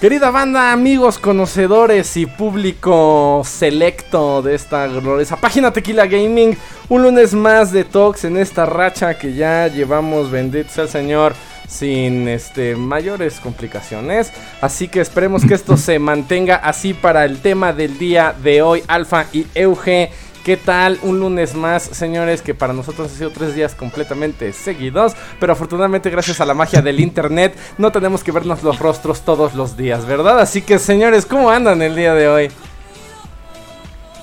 Querida banda, amigos, conocedores y público selecto de esta gloriosa página Tequila Gaming, un lunes más de talks en esta racha que ya llevamos, bendito sea el Señor, sin este mayores complicaciones. Así que esperemos que esto se mantenga así para el tema del día de hoy, Alfa y Euge. ¿Qué tal? Un lunes más, señores, que para nosotros ha sido tres días completamente seguidos, pero afortunadamente gracias a la magia del internet no tenemos que vernos los rostros todos los días, ¿verdad? Así que, señores, ¿cómo andan el día de hoy?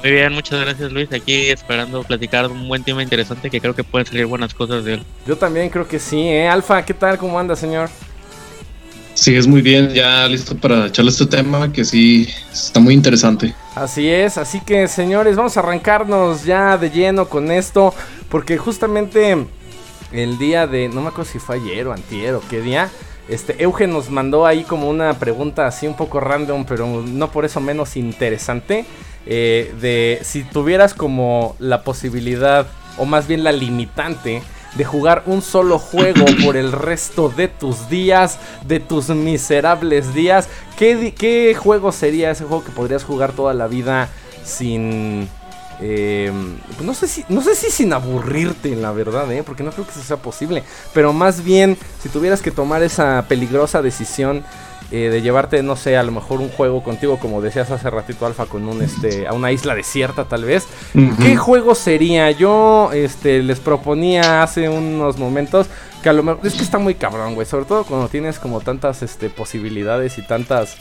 Muy bien, muchas gracias Luis. Aquí esperando platicar un buen tema interesante que creo que pueden salir buenas cosas de él. Yo también creo que sí, ¿eh? Alfa, ¿qué tal? ¿Cómo anda, señor? Sí, es muy bien, ya listo para echarle este tema que sí está muy interesante. Así es, así que señores, vamos a arrancarnos ya de lleno con esto, porque justamente el día de, no me acuerdo si fue ayer o antier o qué día, este Eugen nos mandó ahí como una pregunta así un poco random, pero no por eso menos interesante, eh, de si tuvieras como la posibilidad, o más bien la limitante, de jugar un solo juego por el resto de tus días, de tus miserables días. ¿Qué, juego sería ese juego que podrías jugar toda la vida sin... Pues no sé si no sé si sin aburrirte, la verdad, ¿eh? porque no creo que eso sea posible. Pero más bien, si tuvieras que tomar esa peligrosa decisión eh, de llevarte, no sé, a lo mejor un juego contigo, como decías hace ratito, Alfa, con un este, a una isla desierta, tal vez. ¿Qué juego sería? Yo este, les proponía hace unos momentos que a lo mejor. Es que está muy cabrón, güey. Sobre todo cuando tienes como tantas este, posibilidades y tantas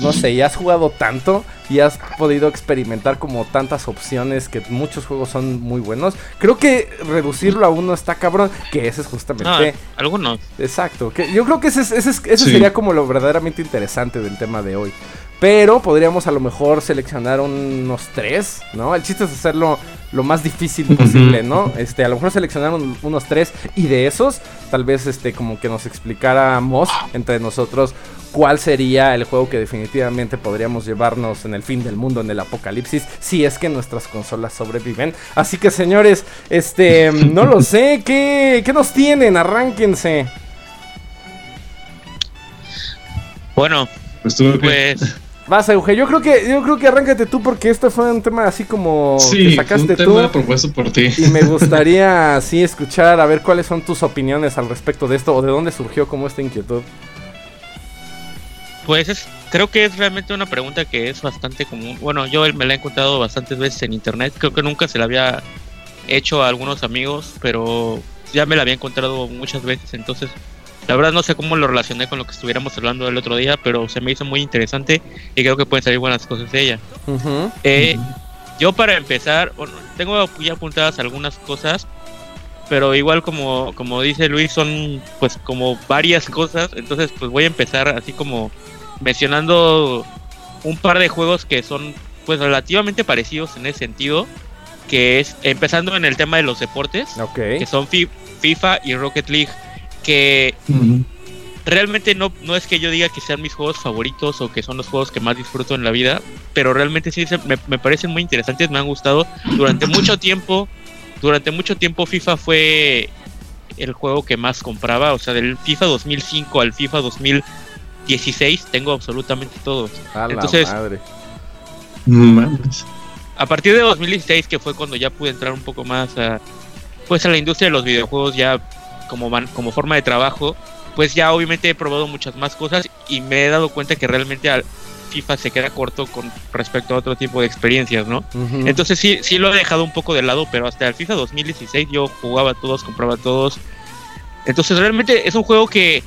no sé, y has jugado tanto y has podido experimentar como tantas opciones que muchos juegos son muy buenos. Creo que reducirlo a uno está cabrón, que ese es justamente... algunos. Exacto, que yo creo que ese, ese, sería como lo verdaderamente interesante del tema de hoy. Pero podríamos a lo mejor seleccionar unos tres, ¿no? El chiste es hacerlo lo más difícil posible, ¿no? Este, a lo mejor seleccionar unos tres y de esos, tal vez este, como que nos explicáramos entre nosotros cuál sería el juego que definitivamente podríamos llevarnos en el fin del mundo, en el apocalipsis, si es que nuestras consolas sobreviven. Así que señores, este, no lo sé, ¿qué, qué nos tienen? Arránquense. Bueno, pues... Vas, Euge. Yo creo que, yo creo que arráncate tú porque esto fue un tema así como sí, que sacaste un tema propuesto por ti. Y me gustaría así escuchar a ver cuáles son tus opiniones al respecto de esto o de dónde surgió como esta inquietud. Pues es, creo que es realmente una pregunta que es bastante común. Bueno, yo me la he encontrado bastantes veces en internet. Creo que nunca se la había hecho a algunos amigos, pero ya me la había encontrado muchas veces. Entonces, la verdad no sé cómo lo relacioné con lo que estuviéramos hablando el otro día, pero se me hizo muy interesante y creo que pueden salir buenas cosas de ella. Eh, yo para empezar, tengo ya apuntadas algunas cosas, pero igual como, como dice Luis, son pues como varias cosas. Entonces, pues voy a empezar así como mencionando un par de juegos que son pues relativamente parecidos en ese sentido, que es empezando en el tema de los deportes, que son FIFA y Rocket League, que realmente no, no es que yo diga que sean mis juegos favoritos o que son los juegos que más disfruto en la vida, pero realmente sí me, me parecen muy interesantes, me han gustado. Durante mucho tiempo, durante mucho tiempo FIFA fue el juego que más compraba, o sea, del FIFA 2005 al FIFA 2000 16 tengo absolutamente todos. Entonces, a partir de 2016, que fue cuando ya pude entrar un poco más a, pues a la industria de los videojuegos ya como, como forma de trabajo, pues ya obviamente he probado muchas más cosas y me he dado cuenta que realmente al FIFA se queda corto con respecto a otro tipo de experiencias, ¿no? Entonces sí, sí lo he dejado un poco de lado, pero hasta el FIFA 2016 yo jugaba todos, compraba todos. Entonces realmente es un juego que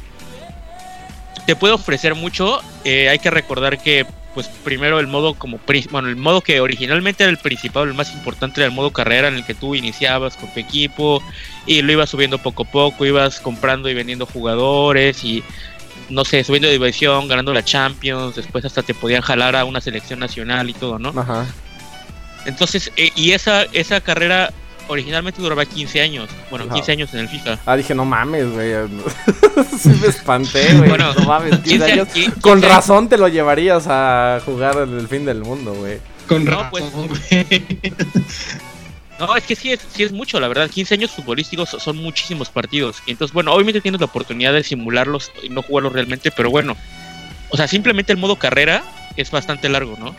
te puede ofrecer mucho. Eh, hay que recordar que, pues, primero el modo como, bueno, el modo que originalmente era el principal, el más importante era el modo carrera en el que tú iniciabas con tu equipo y lo ibas subiendo poco a poco, ibas comprando y vendiendo jugadores y no sé, subiendo de división, ganando la Champions, después hasta te podían jalar a una selección nacional y todo, ¿no? Ajá. Entonces, eh, y esa, esa carrera originalmente duraba 15 años. Bueno, 15 años en el FIFA. Ah, dije, no mames, güey. sí me espanté, güey. Bueno, no mames, 15 años. Con razón te lo llevarías a jugar en el fin del mundo, güey. Con no, pues, No, es que sí es, sí es mucho, la verdad. 15 años futbolísticos son muchísimos partidos. Y entonces, bueno, obviamente tienes la oportunidad de simularlos y no jugarlos realmente, pero bueno. o sea, simplemente el modo carrera es bastante largo, ¿no?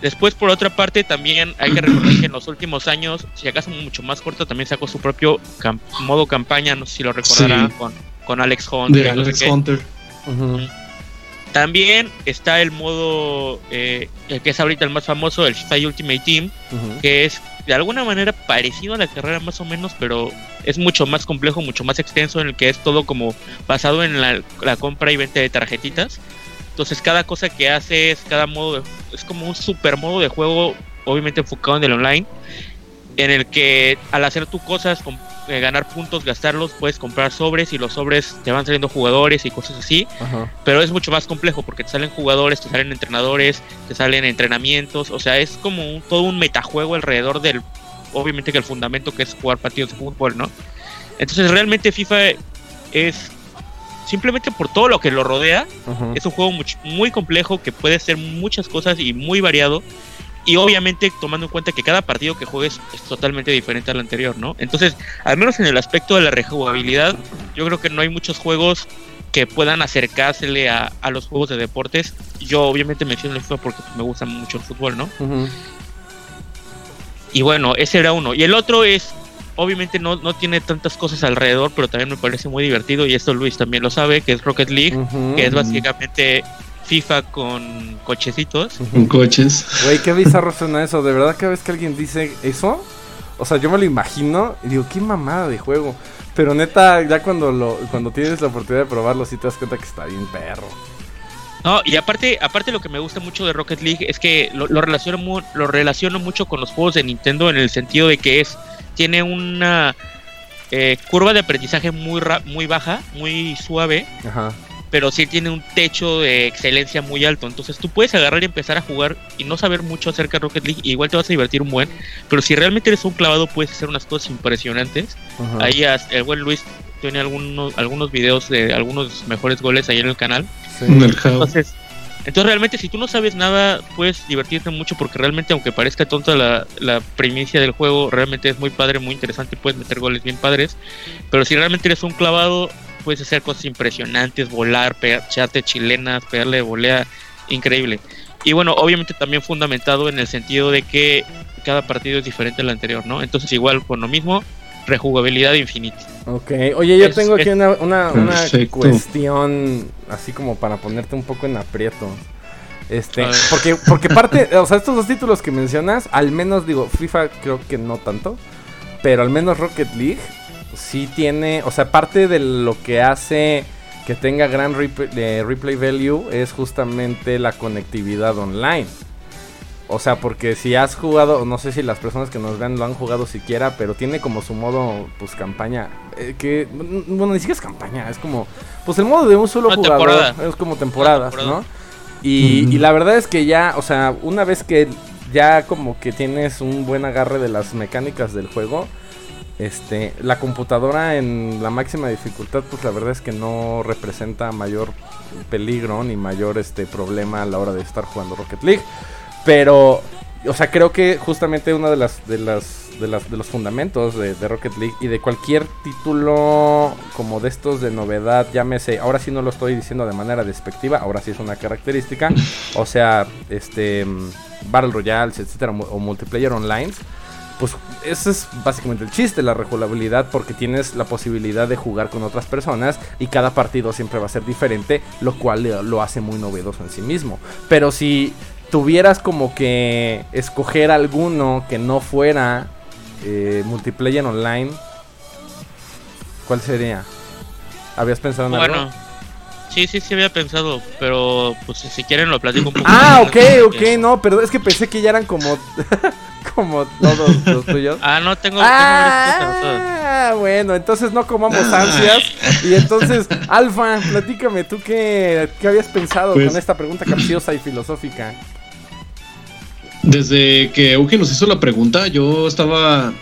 Después, por otra parte, también hay que recordar que en los últimos años, si acaso mucho más corto, también sacó su propio modo campaña, no sé si lo recordarán, con, con Alex Hunter. Alex Hunter. También está el modo, eh, el que es ahorita el más famoso, el FIFA Ultimate Team, que es de alguna manera parecido a la carrera más o menos, pero es mucho más complejo, mucho más extenso, en el que es todo como basado en la, compra y venta de tarjetitas. Entonces cada cosa que hace es cada modo, es como un super modo de juego, obviamente enfocado en el online, en el que al hacer tus cosas, eh, ganar puntos, gastarlos, puedes comprar sobres y los sobres te van saliendo jugadores y cosas así. Pero es mucho más complejo porque te salen jugadores, te salen entrenadores, te salen entrenamientos. O sea, es como todo un metajuego alrededor del, obviamente que el fundamento que es jugar partidos de fútbol, ¿no? Entonces realmente FIFA es simplemente por todo lo que lo rodea, es un juego muy, muy complejo que puede ser muchas cosas y muy variado y obviamente tomando en cuenta que cada partido que juegues es totalmente diferente al anterior, ¿no? Entonces, al menos en el aspecto de la rejugabilidad, yo creo que no hay muchos juegos que puedan acercársele a, los juegos de deportes. Yo obviamente menciono el FIFA porque me gusta mucho el fútbol, ¿no? Y bueno, ese era uno. Y el otro es, obviamente no, no tiene tantas cosas alrededor, pero también me parece muy divertido, y esto Luis también lo sabe, que es Rocket League, que es básicamente FIFA con cochecitos. Con coches. Güey, qué bizarro suena eso. De verdad, cada vez que alguien dice eso, o sea, yo me lo imagino y digo, qué mamada de juego. Pero neta, ya cuando lo cuando tienes la oportunidad de probarlo, sí te das cuenta que está bien perro. No, y aparte, aparte lo que me gusta mucho de Rocket League es que lo, lo relaciono, lo relaciono mucho con los juegos de Nintendo en el sentido de que es tiene una eh, curva de aprendizaje muy muy baja, muy suave. Ajá pero sí tiene un techo de excelencia muy alto. Entonces tú puedes agarrar y empezar a jugar y no saber mucho acerca de Rocket League. igual te vas a divertir un buen. Pero si realmente eres un clavado, puedes hacer unas cosas impresionantes. Ahí el buen Luis tiene algunos, algunos videos de algunos mejores goles ahí en el canal. Entonces, entonces realmente si tú no sabes nada, puedes divertirte mucho porque realmente aunque parezca tonta la, primicia del juego, realmente es muy padre, muy interesante, puedes meter goles bien padres. Pero si realmente eres un clavado, puedes hacer cosas impresionantes, volar, echarte chilenas, pegarle volea, increíble. Y bueno, obviamente también fundamentado en el sentido de que cada partido es diferente al anterior, ¿no? Entonces igual con lo mismo, rejugabilidad infinita. Ok, oye, yo tengo aquí una, una, cuestión así como para ponerte un poco en aprieto. Este, porque, porque parte, o sea, estos dos títulos que mencionas, al menos digo, FIFA creo que no tanto, pero al menos Rocket League sí tiene, o sea, parte de lo que hace que tenga gran replay, value es justamente la conectividad online. O sea, porque si has jugado, no sé si las personas que nos vean lo han jugado siquiera, pero tiene como su modo, pues, campaña. Eh, que, bueno, ni siquiera es campaña, es como, pues, el modo de un solo jugador. Es como temporadas, ¿no? Y, y, la verdad es que ya, o sea, una vez que ya como que tienes un buen agarre de las mecánicas del juego, este, la computadora en la máxima dificultad, pues la verdad es que no representa mayor peligro ni mayor este problema a la hora de estar jugando Rocket League. Pero, o sea, creo que justamente uno de las de las de, las, de los fundamentos de, Rocket League y de cualquier título como de estos de novedad, llámese, ahora sí no lo estoy diciendo de manera despectiva, ahora sí es una característica, o sea, este Battle Royales, etcétera, o multiplayer online pues ese es básicamente el chiste, la rejugabilidad, porque tienes la posibilidad de jugar con otras personas y cada partido siempre va a ser diferente, lo cual lo hace muy novedoso en sí mismo. Pero si tuvieras como que escoger alguno que no fuera eh, multiplayer online, ¿cuál sería? ¿Habías pensado en bueno. Sí, sí, sí había pensado, pero pues si quieren lo platico un poco. Ah, ok, ok, no, pero es que pensé que ya eran como como todos los tuyos. Ah, no tengo. Ah, bueno, entonces no comamos ansias. Y entonces, Alfa, platícame, ¿tú qué, qué habías pensado pues con esta pregunta capciosa y filosófica? Desde que Eugen nos hizo la pregunta, yo estaba.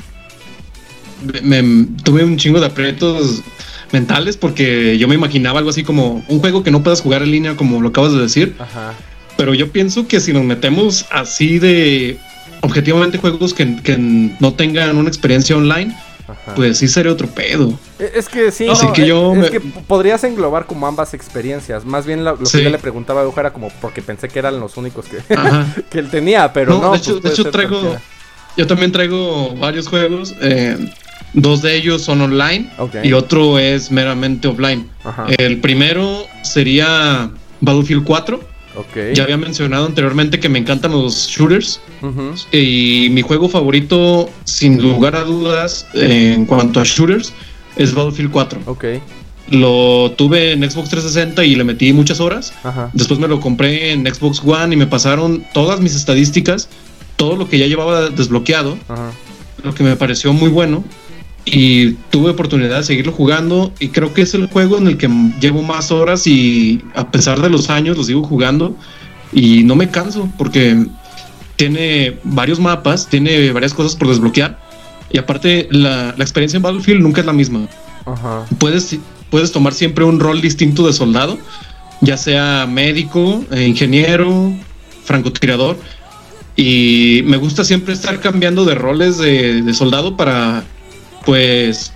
Me, tuve un chingo de aprietos mentales porque yo me imaginaba algo así como un juego que no puedas jugar en línea, como lo acabas de decir. Ajá. Pero yo pienso que si nos metemos así de objetivamente juegos que, no tengan una experiencia online, pues sí sería otro pedo. E, es que sí, Así que yo es, que podrías englobar como ambas experiencias. Más bien lo, que yo le preguntaba a era como porque pensé que eran los únicos que, que él tenía, pero no. de hecho, pues de hecho traigo, yo también traigo varios juegos. Eh, dos de ellos son online y otro es meramente offline. El primero sería Battlefield 4 ya había mencionado anteriormente que me encantan los shooters. Y mi juego favorito, sin lugar a dudas, en cuanto a shooters, es Battlefield 4. Lo tuve en Xbox 360 y le metí muchas horas. Después me lo compré en Xbox One y me pasaron todas mis estadísticas, todo lo que ya llevaba desbloqueado, lo que me pareció muy bueno y tuve oportunidad de seguirlo jugando y creo que es el juego en el que llevo más horas y a pesar de los años lo sigo jugando y no me canso porque tiene varios mapas, tiene varias cosas por desbloquear y aparte la, experiencia en Battlefield nunca es la misma. Puedes, puedes tomar siempre un rol distinto de soldado, ya sea médico, eh, ingeniero, francotirador. Y me gusta siempre estar cambiando de roles de soldado para pues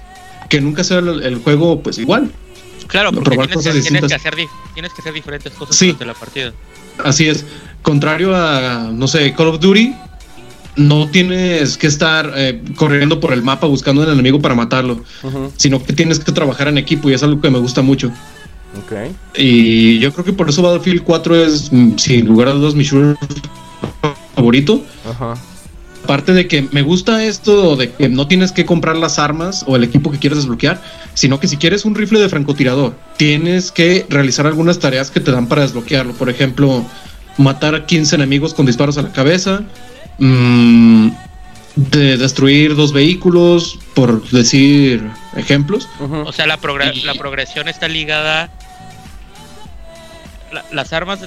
que nunca sea el, juego pues igual. Claro, porque tienes que, tienes, que hacer tienes que hacer diferentes cosas durante la partida. Así es. Contrario a, no sé, Call of Duty, no tienes que estar eh, corriendo por el mapa buscando un enemigo para matarlo, sino que tienes que trabajar en equipo y es algo que me gusta mucho. Okay. Y yo creo que por eso Battlefield 4 es, mm, sin lugar a dudas, mi shooter favorito. Ajá. Aparte de que me gusta esto de que no tienes que comprar las armas o el equipo que quieres desbloquear, sino que si quieres un rifle de francotirador, tienes que realizar algunas tareas que te dan para desbloquearlo. Por ejemplo, matar a 15 enemigos con disparos a la cabeza, mmm, de destruir dos vehículos, por decir ejemplos. O sea, la, la progresión está ligada. las armas,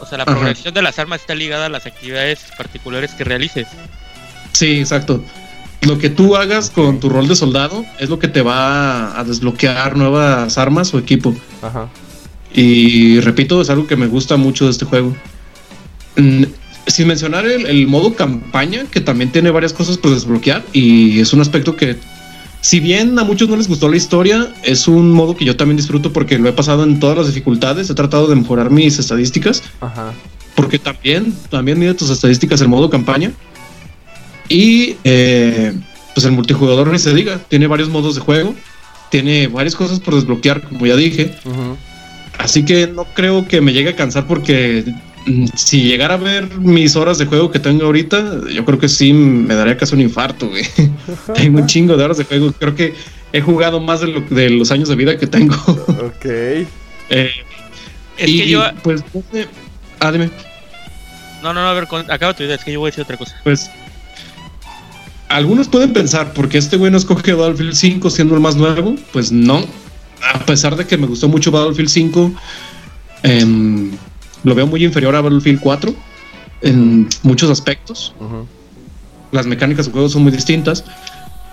o sea, la progresión de las armas está ligada a las actividades particulares que realices. Sí, exacto. Lo que tú hagas con tu rol de soldado es lo que te va a desbloquear nuevas armas o equipo. Ajá. Y repito, es algo que me gusta mucho de este juego. Mm, sin mencionar el, modo campaña, que también tiene varias cosas por desbloquear. Y es un aspecto que, si bien a muchos no les gustó la historia, es un modo que yo también disfruto porque lo he pasado en todas las dificultades. He tratado de mejorar mis estadísticas. Ajá. Porque también, también mide tus estadísticas el modo campaña. Y eh, pues el multijugador ni se diga, tiene varios modos de juego, tiene varias cosas por desbloquear, como ya dije. Así que no creo que me llegue a cansar porque mm, si llegara a ver mis horas de juego que tengo ahorita, yo creo que sí me daría casi un infarto, güey. tengo un chingo de horas de juego. Creo que he jugado más de, lo, de los años de vida que tengo. ok. Eh, es que yo. Pues, ah, dime. No, no, no, a ver, acaba tu idea, es que yo voy a decir otra cosa. Pues algunos pueden pensar, porque este güey no escoge Battlefield 5 siendo el más nuevo? Pues no. A pesar de que me gustó mucho Battlefield 5, em, lo veo muy inferior a Battlefield 4 en muchos aspectos. Las mecánicas del juego son muy distintas.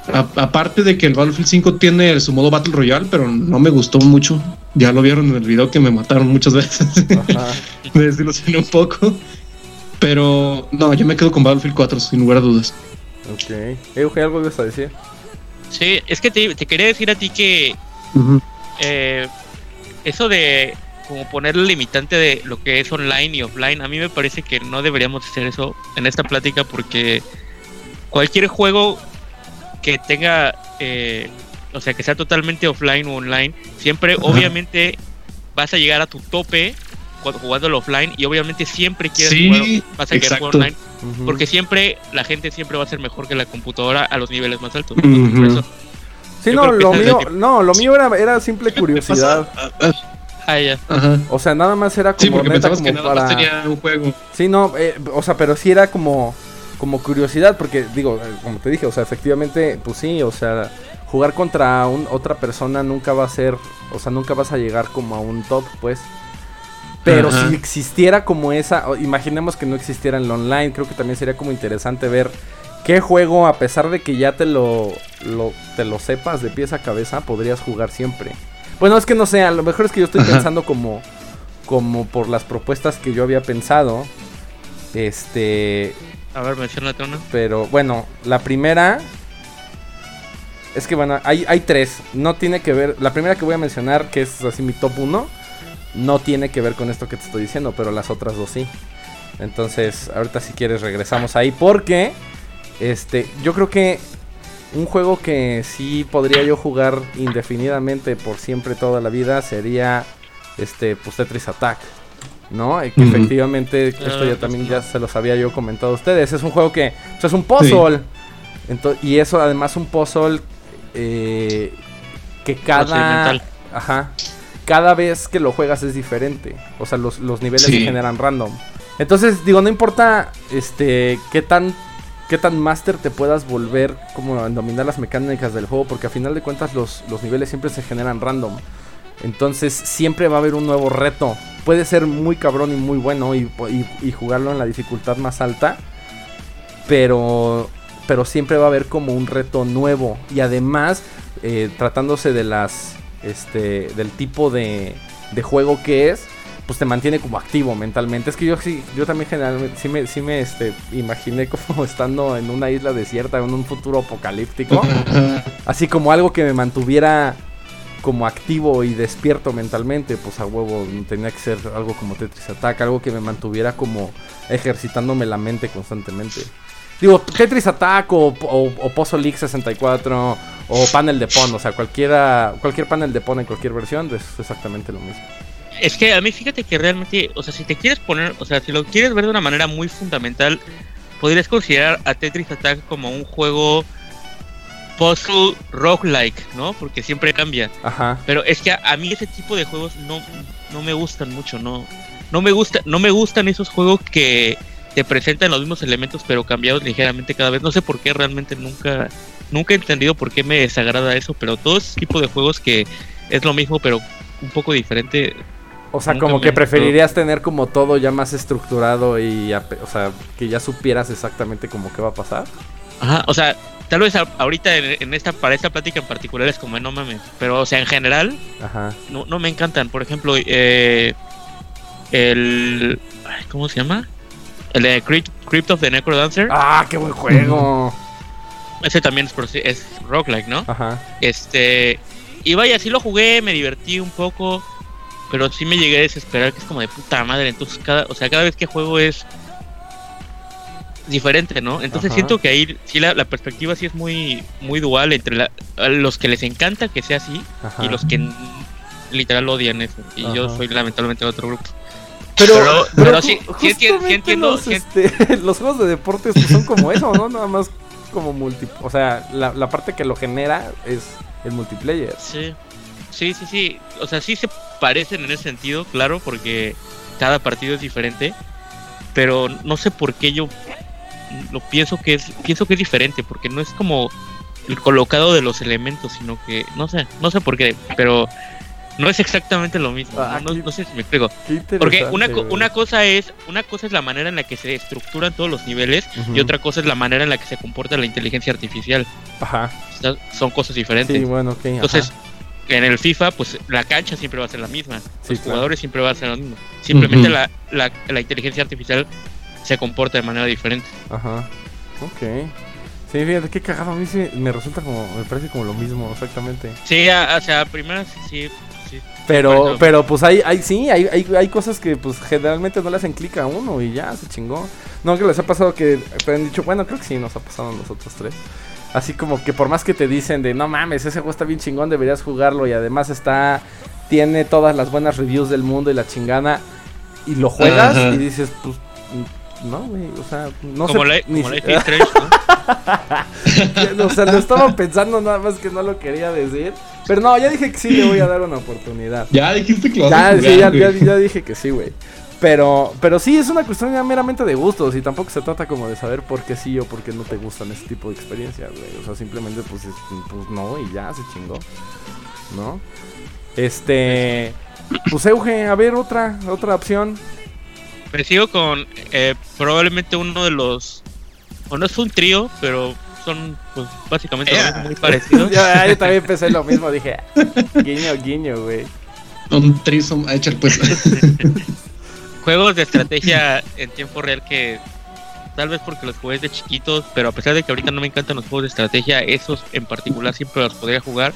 aparte de que el Battlefield 5 tiene su modo Battle Royale, pero no me gustó mucho. Ya lo vieron en el video que me mataron muchas veces. me desilusioné un poco. Pero no, yo me quedo con Battlefield 4, sin lugar a dudas. Ok. Euge, ¿algo ibas a decir? Sí, es que te, quería decir a ti que eh, eso de como poner el limitante de lo que es online y offline, a mí me parece que no deberíamos hacer eso en esta plática porque cualquier juego que tenga, eh, o sea, que sea totalmente offline o online, siempre obviamente vas a llegar a tu tope cuando jugando offline y obviamente siempre quieres jugar, vas a querer jugar online porque siempre la gente siempre va a ser mejor que la computadora a los niveles más altos. sí, no, lo mío, no, lo mío era, era simple curiosidad. Ah, ya. O sea, nada más era como sí, neta como que nada para... tenía un juego. Sí, no, eh, o sea, pero sí era como como curiosidad porque digo, eh, como te dije, o sea, efectivamente, pues sí, o sea, jugar contra un, otra persona nunca va a ser, o sea, nunca vas a llegar como a un top, pues. Pero si existiera como esa, imaginemos que no existiera en el online, creo que también sería como interesante ver qué juego, a pesar de que ya te lo, te lo sepas de pies a cabeza, podrías jugar siempre. Bueno, es que no sé, a lo mejor es que yo estoy pensando como, como por las propuestas que yo había pensado. Este. A ver, menciona una. Pero bueno, la primera Es que bueno, hay, hay tres. No tiene que ver. La primera que voy a mencionar, que es así mi top 1, no tiene que ver con esto que te estoy diciendo, pero las otras dos sí. Entonces, ahorita si quieres regresamos ahí. Porque, este, yo creo que un juego que sí podría yo jugar indefinidamente por siempre toda la vida sería este pues Tetris Attack. ¿No? Y que efectivamente, esto ya también ya se los había yo comentado a ustedes. Es un juego que pues, es un puzzle. Ento- y eso además un puzzle eh, que cada... Ajá. Cada vez que lo juegas es diferente. O sea, los, los niveles Sí. se generan random. Entonces, digo, no importa este qué tan qué tan máster te puedas volver como en dominar las mecánicas del juego, porque a final de cuentas los, los niveles siempre se generan random. Entonces siempre va a haber un nuevo reto. Puede ser muy cabrón y muy bueno y, y- y jugarlo en la dificultad más alta. Pero, pero siempre va a haber como un reto nuevo. Y además, eh, tratándose de las, este, del tipo de, de juego que es, pues te mantiene como activo mentalmente. Es que yo sí, yo también generalmente sí me, sí me este, imaginé como estando en una isla desierta, en un futuro apocalíptico. Así como algo que me mantuviera como activo y despierto mentalmente, pues a huevo tenía que ser algo como Tetris Attack, algo que me mantuviera como ejercitándome la mente constantemente. Digo, Tetris Attack o, o, o Puzzle League 64 o Panel de Pon, o sea, cualquiera, cualquier panel de Pon en cualquier versión es exactamente lo mismo. Es que a mí fíjate que realmente, o sea, si te quieres poner, o sea, si lo quieres ver de una manera muy fundamental, podrías considerar a Tetris Attack como un juego puzzle roguelike, ¿no? Porque siempre cambia. Ajá. Pero es que a, a mí ese tipo de juegos no, no me gustan mucho, no, no me gusta, no me gustan esos juegos que te presentan los mismos elementos pero cambiados ligeramente cada vez. No sé por qué realmente nunca, nunca he entendido por qué me desagrada eso, pero todo ese tipo de juegos que es lo mismo pero un poco diferente. O sea, como que preferirías tener como todo ya más estructurado y, o sea, que ya supieras exactamente como qué va a pasar. Ajá, o sea, tal vez ahorita en, esta para esta plática en particular es como no mames, pero o sea, en general Ajá. no, no me encantan. Por ejemplo, eh, el. ¿Cómo se llama? El de Crypt, Crypt of the Necrodancer. Ah, qué buen juego. Ese también es, es roguelike, ¿no? Ajá. Este. Y vaya, sí lo jugué, me divertí un poco. Pero sí me llegué a desesperar, que es como de puta madre. Entonces, cada, o sea, cada vez que juego es diferente, ¿no? Entonces Ajá. siento que ahí sí la, la perspectiva sí es muy, muy dual entre la- los que les encanta que sea así Ajá. y los que literal odian eso. Y yo soy lamentablemente de otro grupo. Pero, Pero- pero sí- entiendo- Los, este, los juegos de deportes pues, son como eso, ¿no? Nada más como multi... O sea, la, la parte que lo genera es el multiplayer. Sí, sí, sí, sí. O sea, sí se parecen en ese sentido, claro, porque cada partido es diferente. Pero no sé por qué yo lo pienso que es pienso que es diferente, porque no es como el colocado de los elementos, sino que no sé, no sé por qué, pero no es exactamente lo mismo. Ah, no, qué- no sé si me explico. Porque una, una cosa es una cosa es la manera en la que se estructuran todos los niveles y otra cosa es la manera en la que se comporta la inteligencia artificial. Ajá. O sea, son cosas diferentes. Sí, bueno, ok. Entonces, ajá. en el FIFA, pues la cancha siempre va a ser la misma. Sí, los claro. jugadores siempre van a ser lo mismo. Simplemente la, la, la inteligencia artificial se comporta de manera diferente. Ajá. Ok. Sí, fíjate, qué cagado. A mí sí me resulta como... Me parece como lo mismo, exactamente. Sí, a- o sea, primero sí, sí, sí. Pero, Bueno. pero pues hay, hay sí, hay, hay, hay cosas que pues generalmente no le hacen clic a uno y ya se chingó. No, que les ha pasado que te han dicho, bueno, creo que sí nos ha pasado a nosotros tres. Así como que por más que te dicen de no mames, ese juego está bien chingón, deberías jugarlo y además está, tiene todas las buenas reviews del mundo y la chingada. Y lo juegas y dices, pues, no, güey, o sea, no como sé. la, ni como Strange, ¿no? o sea, lo estaba pensando nada más que no lo quería decir. Pero no, ya dije que sí le voy a dar una oportunidad. Ya dijiste que lo Ya, sí, ya, ya- ya dije que sí, güey. Pero, pero sí, es una cuestión ya meramente de gustos y tampoco se trata como de saber por qué sí o por qué no te gustan ese tipo de experiencias, güey. O sea, simplemente pues, es- pues no y ya se chingó, ¿no? Este, pues Euge, a ver otra, otra opción. Me sigo con eh, probablemente uno de los. O no es un trío, pero son pues, básicamente mismo, muy parecidos. yo, yo también pensé lo mismo, dije, guiño, guiño, güey. Un trisom a echar pues. Juegos de estrategia en tiempo real que tal vez porque los jugué de chiquitos, pero a pesar de que ahorita no me encantan los juegos de estrategia, esos en particular siempre los podría jugar,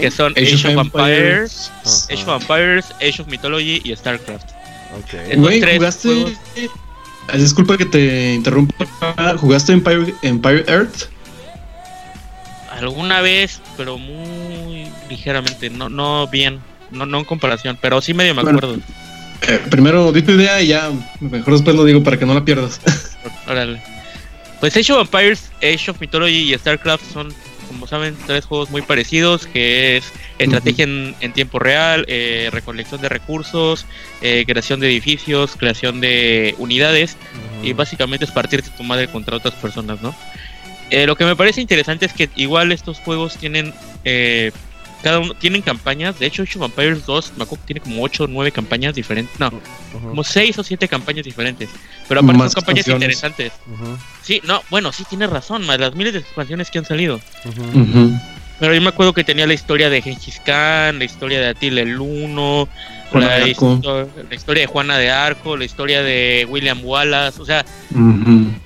que son Age Age, of Empires. Age of Empires, Age of Mythology y StarCraft. Ok. Esos Güey, tres jugaste. juegos- Ah, Disculpa que te interrumpa. ¿Jugaste Empire, Empire Earth? Alguna vez, pero muy ligeramente, no, no bien, no, no en comparación, pero sí medio me Bueno. acuerdo. Eh, primero di tu idea y ya mejor después lo digo para que no la pierdas. Órale. Pues Age of Empires, Age of Mythology y StarCraft son, como saben, tres juegos muy parecidos, que es estrategia en, en tiempo real, eh, recolección de recursos, eh, creación de edificios, creación de unidades, y básicamente es partirte tu madre contra otras personas, ¿no? Eh, lo que me parece interesante es que igual estos juegos tienen eh, cada uno tienen campañas, de hecho Age of Empires 2 me acuerdo que tiene como 8 o 9 campañas diferentes, no, como 6 o 7 campañas diferentes, pero aparte Más son campañas interesantes. ujú, Sí, no, bueno, sí tienes razón, más las miles de expansiones que han salido. ujú. Ujú. Pero yo me acuerdo que tenía la historia de Gengis Khan, la historia de Attila el Uno, la, histo- la historia de Juana de Arco, la historia de William Wallace, o sea,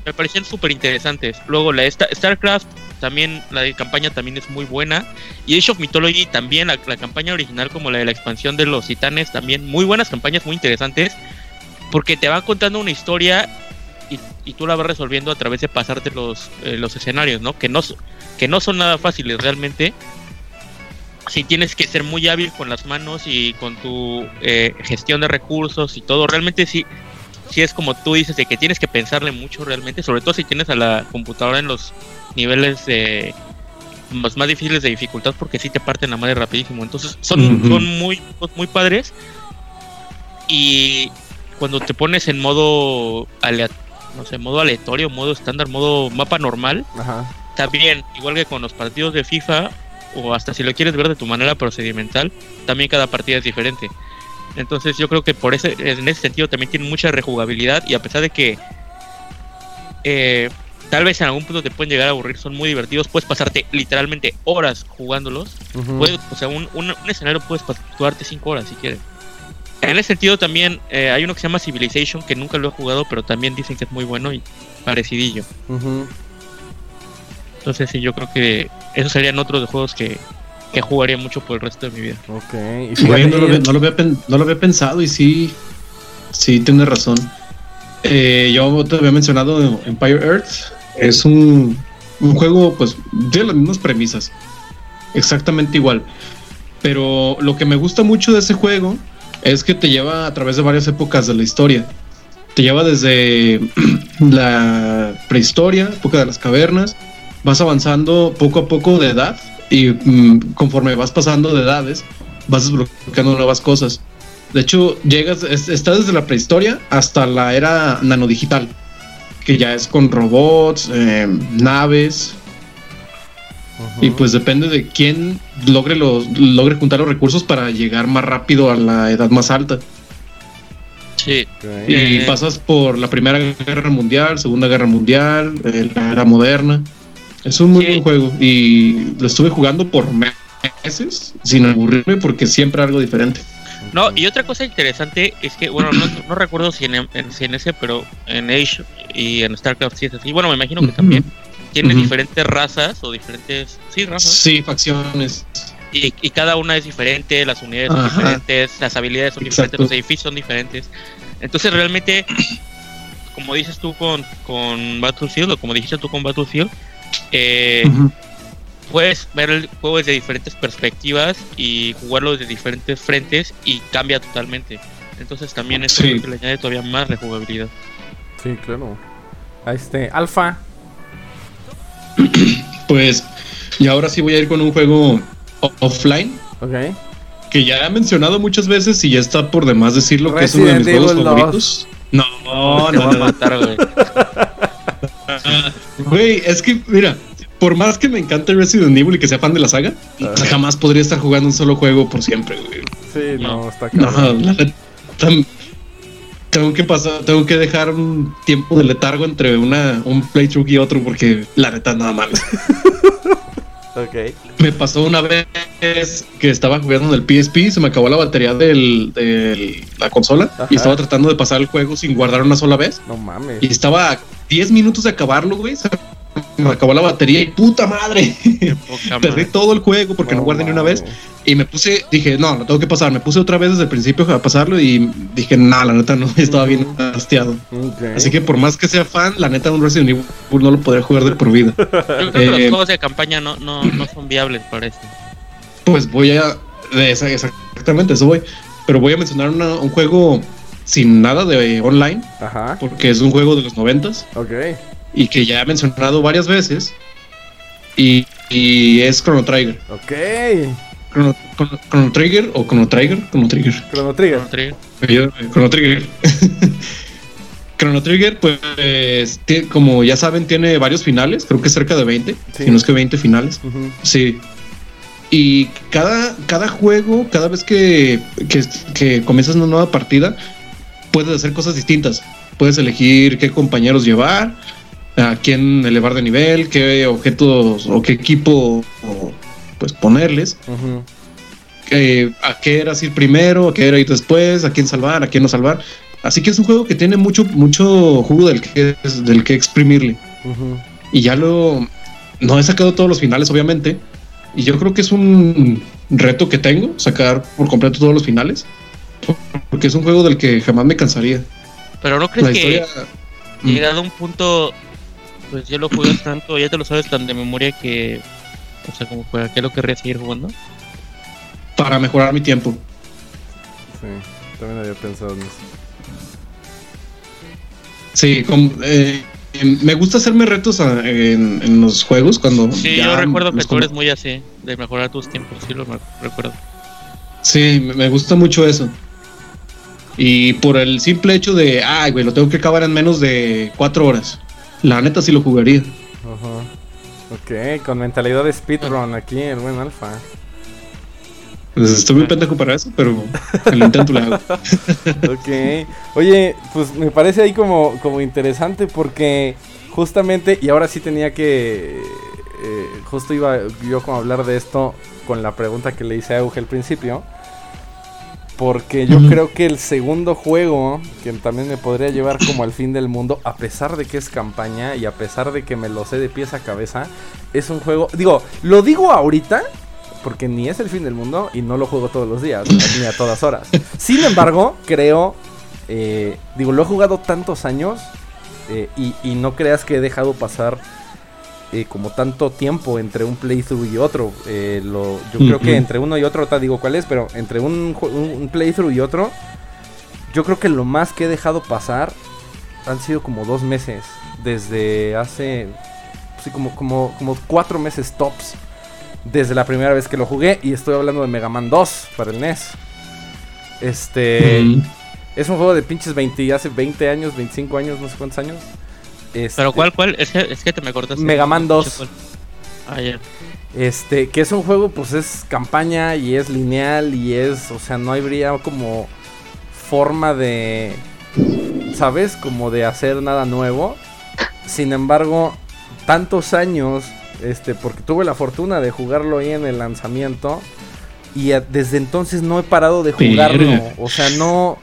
me parecían súper interesantes. Luego la esta- StarCraft, también la de campaña también es muy buena. Y Age of Mythology también, la, la campaña original como la de la expansión de los titanes, también muy buenas campañas, muy interesantes. Porque te van contando una historia y, y tú la vas resolviendo a través de pasarte los, eh, los escenarios, ¿no? Que no, que no son nada fáciles realmente. Si tienes que ser muy hábil con las manos y con tu eh, gestión de recursos y todo, realmente sí, sí es como tú dices, de que tienes que pensarle mucho realmente, sobre todo si tienes a la computadora en los niveles de los más difíciles de dificultad, porque sí te parten la madre rapidísimo. Entonces son, son muy, muy padres. Y cuando te pones en modo alea- no sé, modo aleatorio, modo estándar, modo mapa normal, Ajá. También, igual que con los partidos de FIFA, o hasta si lo quieres ver de tu manera procedimental, también cada partida es diferente. Entonces yo creo que por ese, en ese sentido también tiene mucha rejugabilidad y a pesar de que eh, tal vez en algún punto te pueden llegar a aburrir, son muy divertidos, puedes pasarte literalmente horas jugándolos. Puedes- o sea, un, un- un escenario puedes pasarte 5 horas si quieres. En ese sentido también eh, hay uno que se llama Civilization, que nunca lo he jugado, pero también dicen que es muy bueno y parecidillo. Ujú. Entonces sí, yo creo que esos serían otros de juegos que, que jugaría mucho por el resto de mi vida. Ok. Y no, lo había, no lo había pen- no lo había pensado y sí, sí, tienes razón. Eh, yo te había mencionado Empire Earth. Es un, un juego, pues, tiene las mismas premisas. Exactamente igual. Pero lo que me gusta mucho de ese juego es que te lleva a través de varias épocas de la historia. Te lleva desde la prehistoria, época de las cavernas, vas avanzando poco a poco de edad y mm, conforme vas pasando de edades, vas desbloqueando nuevas cosas. De hecho, llegas, es- está desde la prehistoria hasta la era nanodigital, que ya es con robots, eh, naves, y pues depende de quién logre los logre juntar los recursos para llegar más rápido a la edad más alta. Sí. Y Eh. pasas por la Primera Guerra Mundial, Segunda Guerra Mundial, eh, la era moderna. Es un muy Sí. buen juego y lo estuve jugando por meses sin aburrirme porque siempre algo diferente. No, y otra cosa interesante es que, bueno, no, no recuerdo si en, en- si en ese, pero en Age y en StarCraft sí es así. Bueno, me imagino que también tiene diferentes razas o diferentes, sí, razas. Sí, facciones. Y, y cada una es diferente, las unidades son diferentes, las habilidades son Exacto. diferentes, los edificios son diferentes. Entonces realmente, como dices tú con, con Battlefield, o como dijiste tú con Battlefield, eh, puedes ver el juego desde diferentes perspectivas y jugarlo desde diferentes frentes y cambia totalmente. Entonces también eso Sí. le añade todavía más rejugabilidad. Sí, claro. A este, Alfa. Pues, y ahora sí voy a ir con un juego offline Ok. que ya he mencionado muchas veces y ya está por demás decirlo que es uno de mis juegos favoritos. No, no, va a no, matar, güey. Es que, mira, por más que me encante Resident Evil y que sea fan de la saga, Ajá. jamás podría estar jugando un solo juego por siempre, güey. Sí, no, No. neta, tengo que pasar, tengo que dejar un tiempo de letargo entre una, un playthrough y otro porque la neta nada más. Me pasó una vez que estaba jugando en el PSP, se me acabó la batería de la consola Ajá. y estaba tratando de pasar el juego sin guardar una sola vez. No mames. Y estaba a 10 minutos de acabarlo, güey. Se me acabó la batería y puta madre. Perdí todo el juego porque no, guardé ni una vez. Y me puse, dije, no, lo tengo que pasar. Me puse otra vez desde el principio a pasarlo y dije, nah, la neta no, estaba bien hastiado. Así que por más que sea fan, la neta un Resident Evil no lo podré jugar de por vida. Yo creo que los Eh, juegos de campaña no, no, no son viables, parece. Pues voy a, exactamente, eso voy. Pero voy a mencionar una- un juego sin nada de online, Ajá. porque es un juego de los noventas Ok. Y que ya he mencionado varias veces. Y, y es Chrono Trigger. Ok. Chrono, Chrono- Chrono Trigger o Chrono Trigger, Chrono Trigger. Chrono Trigger. Chrono Trigger. Ayúdame, Chrono Trigger. Chrono Trigger, pues, como ya saben, tiene varios finales, creo que cerca de 20, Sí. si no es que 20 finales. Sí. Y cada, cada juego, cada vez que, que, que comienzas una nueva partida, puedes hacer cosas distintas. Puedes elegir qué compañeros llevar, a quién elevar de nivel, qué objetos o qué equipo o, pues ponerles, eh, a qué eras ir primero, a qué era ir después, a quién salvar, a quién no salvar. Así que es un juego que tiene mucho, mucho jugo del que, del que exprimirle. Y ya lo. No he sacado todos los finales, obviamente. Y yo creo que es un reto que tengo, sacar por completo todos los finales. Porque es un juego del que jamás me cansaría. Pero no crees La que historia. llegado a un punto, pues ya lo juegas tanto, ya te lo sabes tan de memoria que, o sea, como para qué lo querrías seguir jugando. Para mejorar mi tiempo. Sí. También había pensado en eso. Sí, eh, eh, me gusta hacerme retos a- en, en los juegos cuando. Sí, ya yo recuerdo que tú eres muy así, de mejorar tus tiempos, sí lo recuerdo. Sí, me- me gusta mucho eso. Y por el simple hecho de, ay, güey, lo tengo que acabar en menos de cuatro horas. La neta sí lo jugaría. Ajá. Ok, con mentalidad de speedrun aquí, el buen alfa. Pues estoy muy pendejo para eso, pero el intento le hago. Ok. Oye, pues me parece ahí como, como interesante porque justamente, y ahora sí tenía que, eh, justo iba yo como a hablar de esto con la pregunta que le hice a Euge al principio. Porque yo creo que el segundo juego, que también me podría llevar como al fin del mundo, a pesar de que es campaña y a pesar de que me lo sé de pies a cabeza, es un juego, digo, lo digo ahorita porque ni es el fin del mundo y no lo juego todos los días, ni a todas horas. Sin embargo, creo, eh, digo, lo he jugado tantos años eh, y, y no creas que he dejado pasar eh, como tanto tiempo entre un playthrough y otro. Eh, lo, yo creo que Ujú. entre uno y otro, te digo cuál es, pero entre un- un playthrough y otro, yo creo que lo más que he dejado pasar han sido como dos meses. Desde hace, sí, como, como, como cuatro meses tops. Desde la primera vez que lo jugué. Y estoy hablando de Mega Man 2 para el NES. Este. Mm. Es un juego de pinches 20, hace 20 años, 25 años, no sé cuántos años. Este, Pero ¿cuál, cuál? Es que, es que te me cortaste. Mega Man 2. ¿Cuál? Ah. Este, que es un juego, pues es campaña y es lineal y es, o sea, no habría como forma de, ¿sabes? Como de hacer nada nuevo. Sin embargo, tantos años, este, porque tuve la fortuna de jugarlo ahí en el lanzamiento y a- desde entonces no he parado de jugarlo. O sea, no,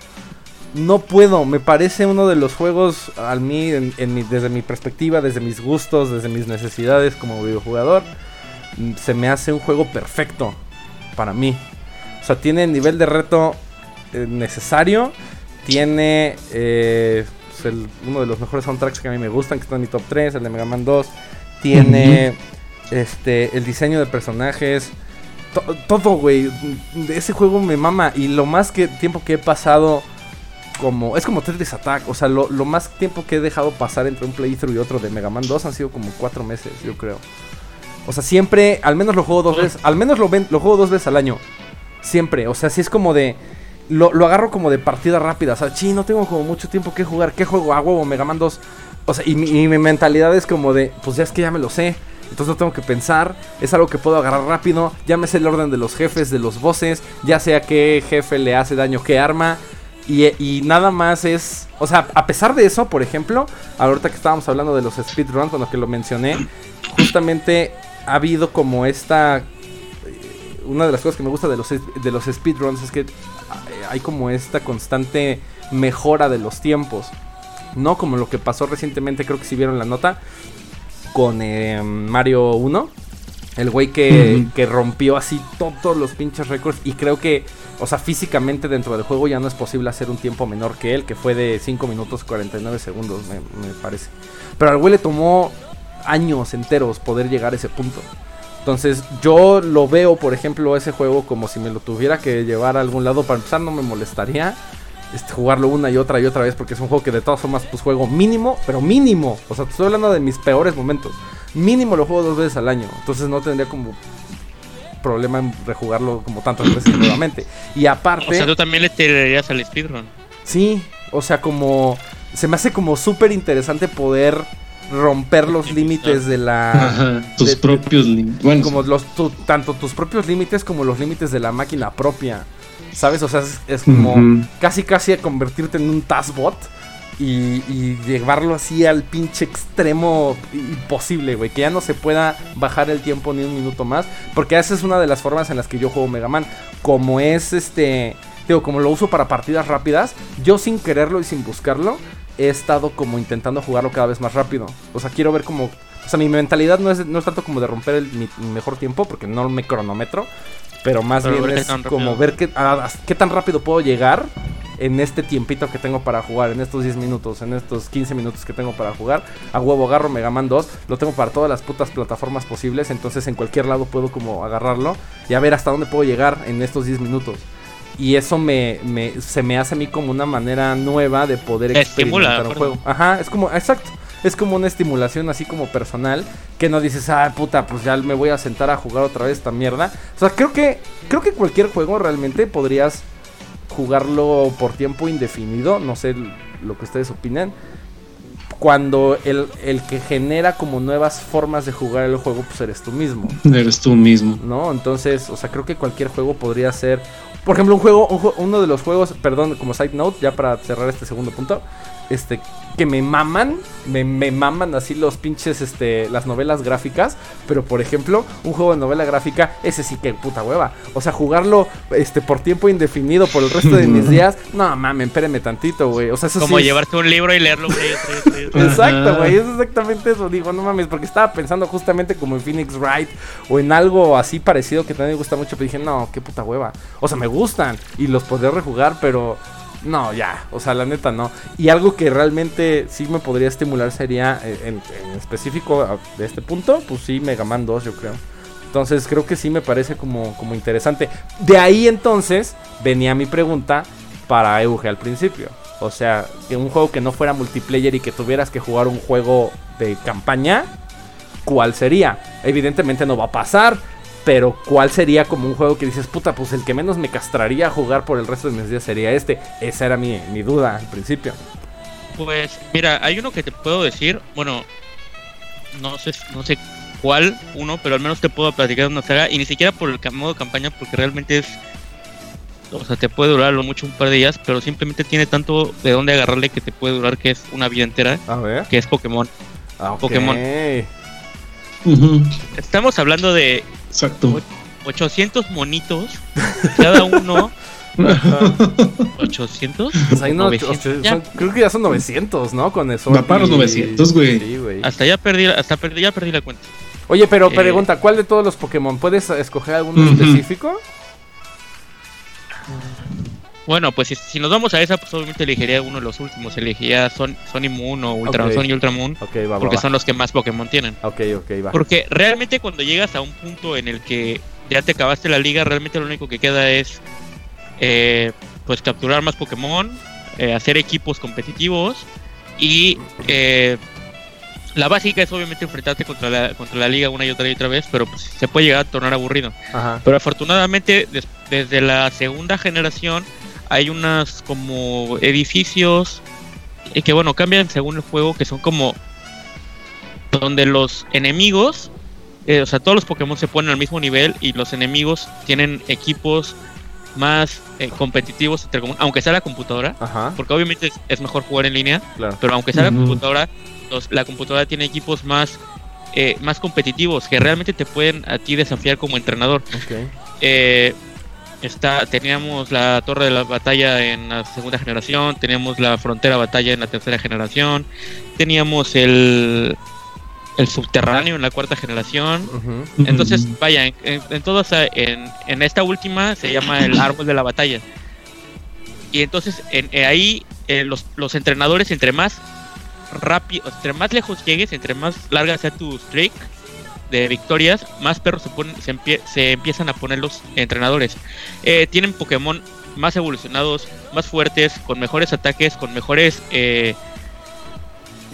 no puedo. Me parece uno de los juegos, al mí, en- en mi- desde mi perspectiva, desde mis gustos, desde mis necesidades como videojugador, mm, se me hace un juego perfecto para mí. O sea, tiene el nivel de reto eh, necesario. Tiene eh, pues, el- uno de los mejores soundtracks que a mí me gustan, que está en mi top 3, el de Mega Man 2. Tiene este el diseño de personajes. to- todo, güey. De Ese juego me mama. Y lo más que tiempo que he pasado como... Es como Tetris Attack. O sea, lo, lo más tiempo que he dejado pasar entre un playthrough y otro de Mega Man 2 han sido como cuatro meses, yo creo. O sea, siempre, al menos lo juego dos veces. Al menos lo, ven- lo juego dos veces al año. Siempre. O sea, si es como de... Lo, lo agarro como de partida rápida. O sea, chi, no tengo como mucho tiempo que jugar. ¿Qué juego? A huevo, Mega Man 2. O sea, y mi, y mi mentalidad es como de, pues ya es que ya me lo sé. Entonces no tengo que pensar. Es algo que puedo agarrar rápido. Ya me sé el orden de los jefes, de los bosses. Ya sé a qué jefe le hace daño, qué arma. Y, y nada más es. O sea, a pesar de eso, por ejemplo, ahorita que estábamos hablando de los speedruns, cuando que lo mencioné, justamente ha habido como esta... eh, Una de las cosas que me gusta de los, de los speedruns es que hay como esta constante mejora de los tiempos. No como lo que pasó recientemente, creo que si vieron la nota, con eh, Mario 1. El güey que, que rompió así todos los pinches récords. Y creo que, o sea, físicamente dentro del juego ya no es posible hacer un tiempo menor que él, que fue de 5 minutos 49 segundos, me, parece. Pero al güey le tomó años enteros poder llegar a ese punto. Entonces yo lo veo, por ejemplo, ese juego como si me lo tuviera que llevar a algún lado. Para empezar no me molestaría este, jugarlo una y otra y otra vez porque es un juego que de todas formas pues juego mínimo, pero mínimo. O sea, te estoy hablando de mis peores momentos. Mínimo lo juego dos veces al año. Entonces no tendría como problema en rejugarlo como tantas veces nuevamente. Y aparte... O sea, tú también le tirarías al speedrun. Sí, o sea, como se me hace como súper interesante poder romper los límites de la... Ajá, tus de- propios límites. Bueno, como los tu- tanto tus propios límites como los límites de la máquina propia. ¿Sabes? O sea, es, es como Ujú. casi casi a convertirte en un Taskbot y, llevarlo así al pinche extremo imposible, güey. Que ya no se pueda bajar el tiempo ni un minuto más. Porque esa es una de las formas en las que yo juego Mega Man. Como es este. Digo, como lo uso para partidas rápidas, yo sin quererlo y sin buscarlo, he estado como intentando jugarlo cada vez más rápido. O sea, quiero ver como. O sea, mi mentalidad no es, no es tanto como de romper el, mi, mi mejor tiempo, porque no me cronometro. Pero más Pero bien es como ver qué, a- a- qué tan rápido puedo llegar en este tiempito que tengo para jugar, en estos 10 minutos, en estos 15 minutos que tengo para jugar. A huevo agarro Mega Man 2, lo tengo para todas las putas plataformas posibles, entonces en cualquier lado puedo como agarrarlo y a ver hasta dónde puedo llegar en estos 10 minutos. Y eso me, me- se me hace a mí como una manera nueva de poder estimula, experimentar un juego. Ajá, es como, exacto. Es como una estimulación así como personal que no dices, ah, puta, pues ya me voy a sentar a jugar otra vez esta mierda. O sea, creo que creo que cualquier juego realmente podrías jugarlo por tiempo indefinido, no sé lo que ustedes opinan. Cuando el, el que genera como nuevas formas de jugar el juego, pues eres tú mismo. eres tú mismo. ¿no? Entonces, o sea, creo que cualquier juego podría ser. Por ejemplo, un juego, un jue- uno de los juegos, perdón, como side note, ya para cerrar este segundo punto, este, que me maman, me, me maman así los pinches, este, las novelas gráficas, pero por ejemplo, un juego de novela gráfica, ese sí que puta hueva. O sea, jugarlo, este, por tiempo indefinido por el resto de mis días, no mames, espéreme tantito, güey. O sea, eso Como sí es- llevarte un libro y leerlo. güey. Exacto, güey, es exactamente eso. Digo, no mames, porque estaba pensando justamente como en Phoenix Wright o en algo así parecido que también me gusta mucho, pero dije, no, qué puta hueva. O sea, me gustan y los podré rejugar, pero no, ya, o sea, la neta no. Y algo que realmente sí me podría estimular sería, eh, en, específico de este punto, pues sí, Mega Man 2, yo creo. Entonces creo que sí me parece como, como interesante. De ahí entonces venía mi pregunta para Euge al principio. O sea, que un juego que no fuera multiplayer y que tuvieras que jugar un juego de campaña, ¿cuál sería? Evidentemente no va a pasar, pero ¿cuál sería como un juego que dices, puta, pues el que menos me castraría a jugar por el resto de mis días sería este? Esa era mi, mi duda al principio. Pues mira, hay uno que te puedo decir, bueno, no sé, no sé cuál uno, pero al menos te puedo platicar de una saga y ni siquiera por el modo campaña porque realmente es, o sea, te puede durar lo mucho un par de días, pero simplemente tiene tanto de dónde agarrarle que te puede durar que es una vida entera, A ver. que es Pokémon. Ah, ok. Pokémon. Estamos hablando de Exacto. 800 monitos, cada uno 800, Pues ahí no, 900, o sea, ya. son- creo que ya son 900, ¿no? Con eso. Va para los 900, güey. Sí, hasta ya perdí, hasta perdí, ya perdí la cuenta. Oye, pero Eh, pregunta, ¿cuál de todos los Pokémon? ¿Puedes escoger alguno Ujú. específico? Bueno, pues si, si nos vamos a esa, pues obviamente elegiría uno de los últimos. Elegiría Son, Sony Moon o Ultra Ok. Sun y Ultramoon. Ok, va, va, Porque va. son los que más Pokémon tienen. Ok, ok, va. Porque realmente cuando llegas a un punto en el que ya te acabaste la liga, realmente lo único que queda es eh, pues capturar más Pokémon, eh, hacer equipos competitivos y eh, la básica es obviamente enfrentarte contra la, contra la liga una y otra y otra vez, pero pues, se puede llegar a tornar aburrido. Ajá. Pero afortunadamente des- desde la segunda generación hay unas como edificios eh, que bueno cambian según el juego que son como donde los enemigos eh, o sea todos los Pokémon se ponen al mismo nivel y los enemigos tienen equipos más eh, competitivos entre común- aunque sea la computadora Ajá, porque obviamente es, es mejor jugar en línea claro. pero aunque sea la computadora los- la computadora tiene equipos más eh, más competitivos, que realmente te pueden a ti desafiar como entrenador. Ok. Está, teníamos la Torre de la Batalla en la segunda generación, teníamos la Frontera Batalla en la tercera generación, teníamos el, el Subterráneo en la cuarta generación. Entonces, vaya, en, en, en, en esta última se llama el Árbol de la Batalla. Y entonces en, eh, ahí eh, los, los entrenadores, entre más rápido, entre más lejos llegues, entre más larga sea tu streak de victorias, más perros se, ponen, se, empie- se empiezan a poner los entrenadores. Eh, tienen Pokémon más evolucionados, más fuertes, con mejores ataques, con mejores, eh,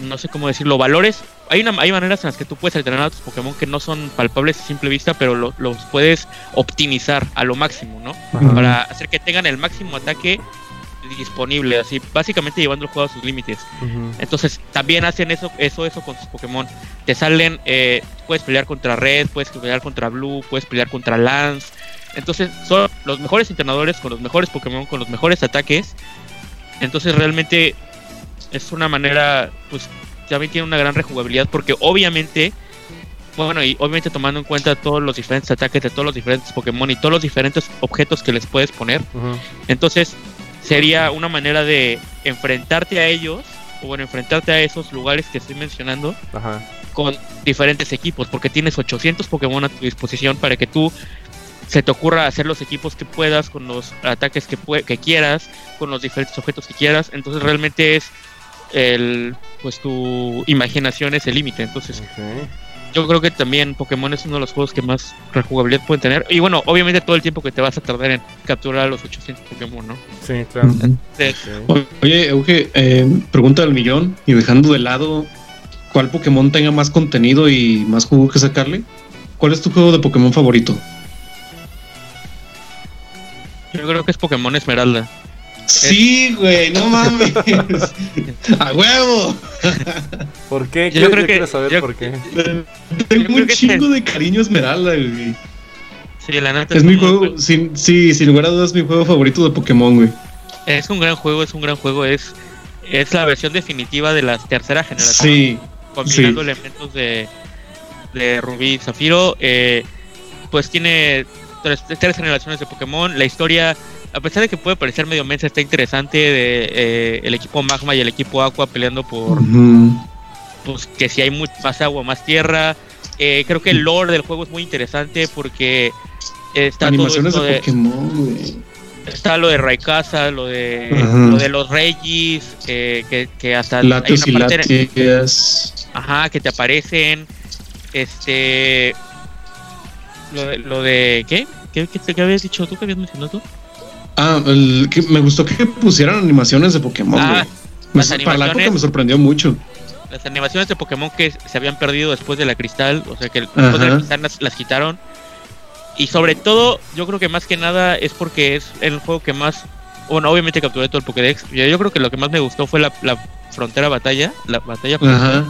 no sé cómo decirlo, valores. Hay, una, hay maneras en las que tú puedes entrenar a tus Pokémon que no son palpables a simple vista, pero lo- los puedes optimizar a lo máximo, ¿no? Ajá. Para hacer que tengan el máximo ataque disponible, así básicamente llevando el juego a sus límites. Entonces también hacen eso, eso, eso con sus Pokémon. Te salen, eh, puedes pelear contra Red, puedes pelear contra Blue, puedes pelear contra Lance. Entonces son los mejores entrenadores con los mejores Pokémon, con los mejores ataques. Entonces realmente es una manera, pues también tiene una gran rejugabilidad porque obviamente, bueno, y obviamente tomando en cuenta todos los diferentes ataques de todos los diferentes Pokémon y todos los diferentes objetos que les puedes poner, entonces sería una manera de enfrentarte a ellos, o bueno, enfrentarte a esos lugares que estoy mencionando Ajá. con diferentes equipos, porque tienes 800 Pokémon a tu disposición para que tú se te ocurra hacer los equipos que puedas, con los ataques que, que quieras, con los diferentes objetos que quieras. Entonces realmente es el, pues tu imaginación es el límite. Entonces Ok. Yo creo que también Pokémon es uno de los juegos que más rejugabilidad pueden tener. Y bueno, obviamente todo el tiempo que te vas a tardar en capturar a los 800 Pokémon, ¿no? Sí, claro. Entonces, Ok. Oye, Euge, eh, pregunta del millón y dejando de lado cuál Pokémon tenga más contenido y más jugo que sacarle. ¿Cuál es tu juego de Pokémon favorito? yo creo que es Pokémon Esmeralda. Sí, güey, no mames. A huevo. ¿Por qué? Yo Yo, creo que- quiero saber yo- por qué. Tengo un que chingo de cariño a Esmeralda, güey. Sí, la neta Es mi juego, sin, sí, sin lugar a dudas, mi juego favorito de Pokémon, güey. Es un gran juego, es un gran juego, es, es la versión definitiva de la tercera generación, Sí, combinando sí. elementos de, de Rubí y Zafiro. eh, pues tiene tres, tres generaciones de Pokémon. La historia, a pesar de que puede parecer medio mensa, está interesante. De, eh, el equipo Magma y el equipo Aqua peleando por pues, que si hay much- más agua, más tierra. Eh, creo que el lore del juego es muy interesante porque está todo Animaciones esto de de, Pokémon, güey. está lo de Raikasa, lo de Ajá. lo de los Regis, eh, que, que hasta hay Latios y una parte en- ajá, que te aparecen. Este lo de, lo de ¿qué? ¿Qué, qué, qué habías dicho tú? ¿Qué habías mencionado tú? Ah, el, que me gustó que pusieran animaciones de Pokémon, Ah. Me para la época me sorprendió mucho. Las animaciones de Pokémon que se habían perdido después de la cristal, o sea que después de la cristal las, las quitaron. Y sobre todo, yo creo que más que nada es porque es el juego que más, bueno, obviamente capturé todo el Pokédex. Yo, yo creo que lo que más me gustó fue la, la frontera batalla, la batalla Ajá.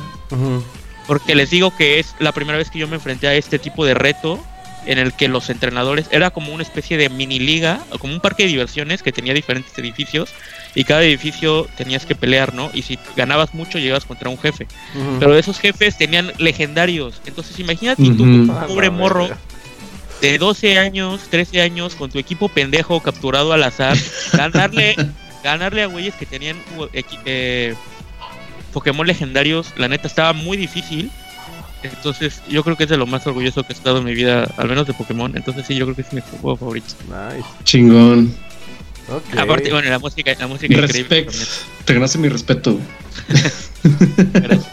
Porque les digo que es la primera vez que yo me enfrenté a este tipo de reto en el que los entrenadores era como una especie de mini liga, o como un parque de diversiones que tenía diferentes edificios y cada edificio tenías que pelear, ¿no? Y si ganabas mucho llegabas contra un jefe. Ujú. Pero esos jefes tenían legendarios. Entonces imagínate tú, Ujú. Ah, pobre morro de 12 años, 13 años, con tu equipo pendejo capturado al azar, ganarle, ganarle a güeyes que tenían uh, equi- eh, Pokémon legendarios, la neta estaba muy difícil. Entonces yo creo que es de lo más orgulloso que he estado en mi vida, al menos de Pokémon. Entonces sí, yo creo que es mi juego favorito. Nice. Chingón. Aparte, bueno, la música, la música increíble. Respect. Te ganaste mi respeto. Gracias.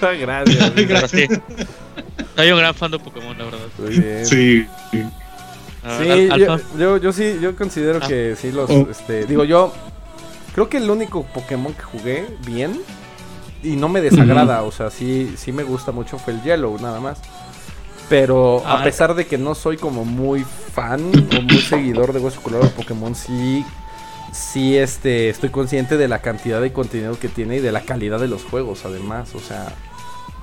Gracias. Pero sí, Soy un gran fan de Pokémon, la verdad. Muy bien. Sí. Ah, Sí, yo, yo sí, yo considero Ah. que sí los, Oh. este, digo yo, creo que el único Pokémon que jugué bien y no me desagrada, o sea, sí, sí me gusta mucho fue el Yellow, nada más. Pero a Ah. pesar de que no soy como muy fan o muy seguidor de Hueso Colorado de Pokémon, sí, sí, este, estoy consciente de la cantidad de contenido que tiene y de la calidad de los juegos, además, o sea,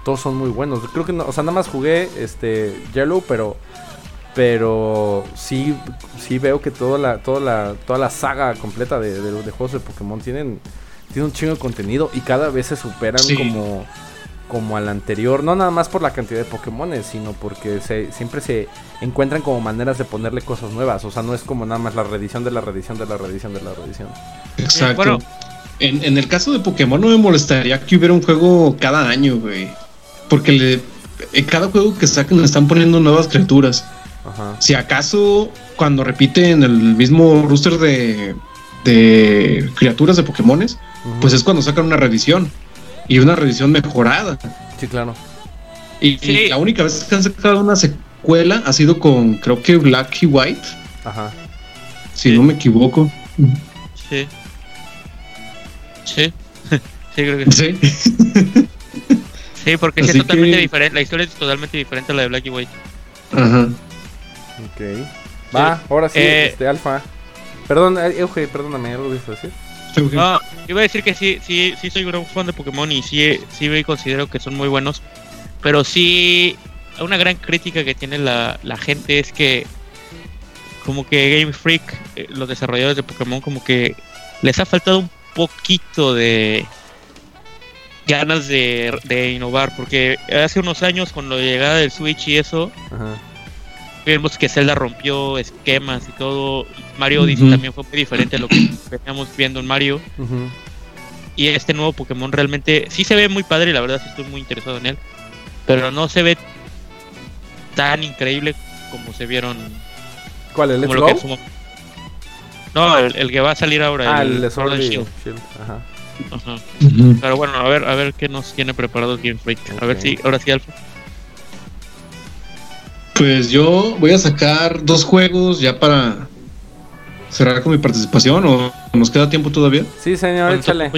todos son muy buenos. Creo que no, o sea, nada más jugué, este, Yellow, pero pero sí sí veo que toda la toda la toda la saga completa de, de, de juegos de Pokémon tienen tiene un chingo de contenido y cada vez se superan Sí. como como al anterior, no nada más por la cantidad de Pokémones, sino porque se, siempre se encuentran como maneras de ponerle cosas nuevas, o sea, no es como nada más la reedición de la reedición de la reedición de la reedición. Exacto. Bueno, en, en, el caso de Pokémon no me molestaría que hubiera un juego cada año, güey. Porque le, en cada juego que sacan le están poniendo nuevas criaturas. Ajá. Si acaso cuando repiten el mismo roster de, de criaturas de Pokémones, pues es cuando sacan una reedición y una revisión mejorada. Sí, claro. Y, la única vez que han sacado una secuela ha sido con, creo que Black y White. Ajá. Si no me equivoco. Sí. Sí. sí, creo que sí. Sí, porque es totalmente diferente. La historia es totalmente diferente a la de Black y White. Ajá. Ok. Va, ahora sí, eh, este, Alfa. Perdón, eh, Euge, perdóname, algo de decir. No, iba a decir que sí, sí, sí soy un fan de Pokémon y sí, sí considero que son muy buenos. Pero sí, una gran crítica que tiene la, gente es que como que Game Freak, eh, los desarrolladores de Pokémon, como que les ha faltado un poquito de ganas de, innovar, porque hace unos años con la llegada del Switch y eso, vimos que Zelda rompió esquemas y todo. Mario Odyssey también fue muy diferente a lo que veníamos viendo en Mario. Y este nuevo Pokémon realmente sí se ve muy padre, la verdad sí estoy muy interesado en él. Pero no se ve tan increíble como se vieron. ¿Cuál? ¿El Let's Go? No, el, que va a salir ahora. Ah, el, Sword Shield. Ajá. Ajá. Pero bueno, a ver, a ver qué nos tiene preparado Game Freak. A ver si, ahora sí, Alfa. Pues yo voy a sacar dos juegos ya para cerrar con mi participación o nos queda tiempo todavía. Sí, señor, échale.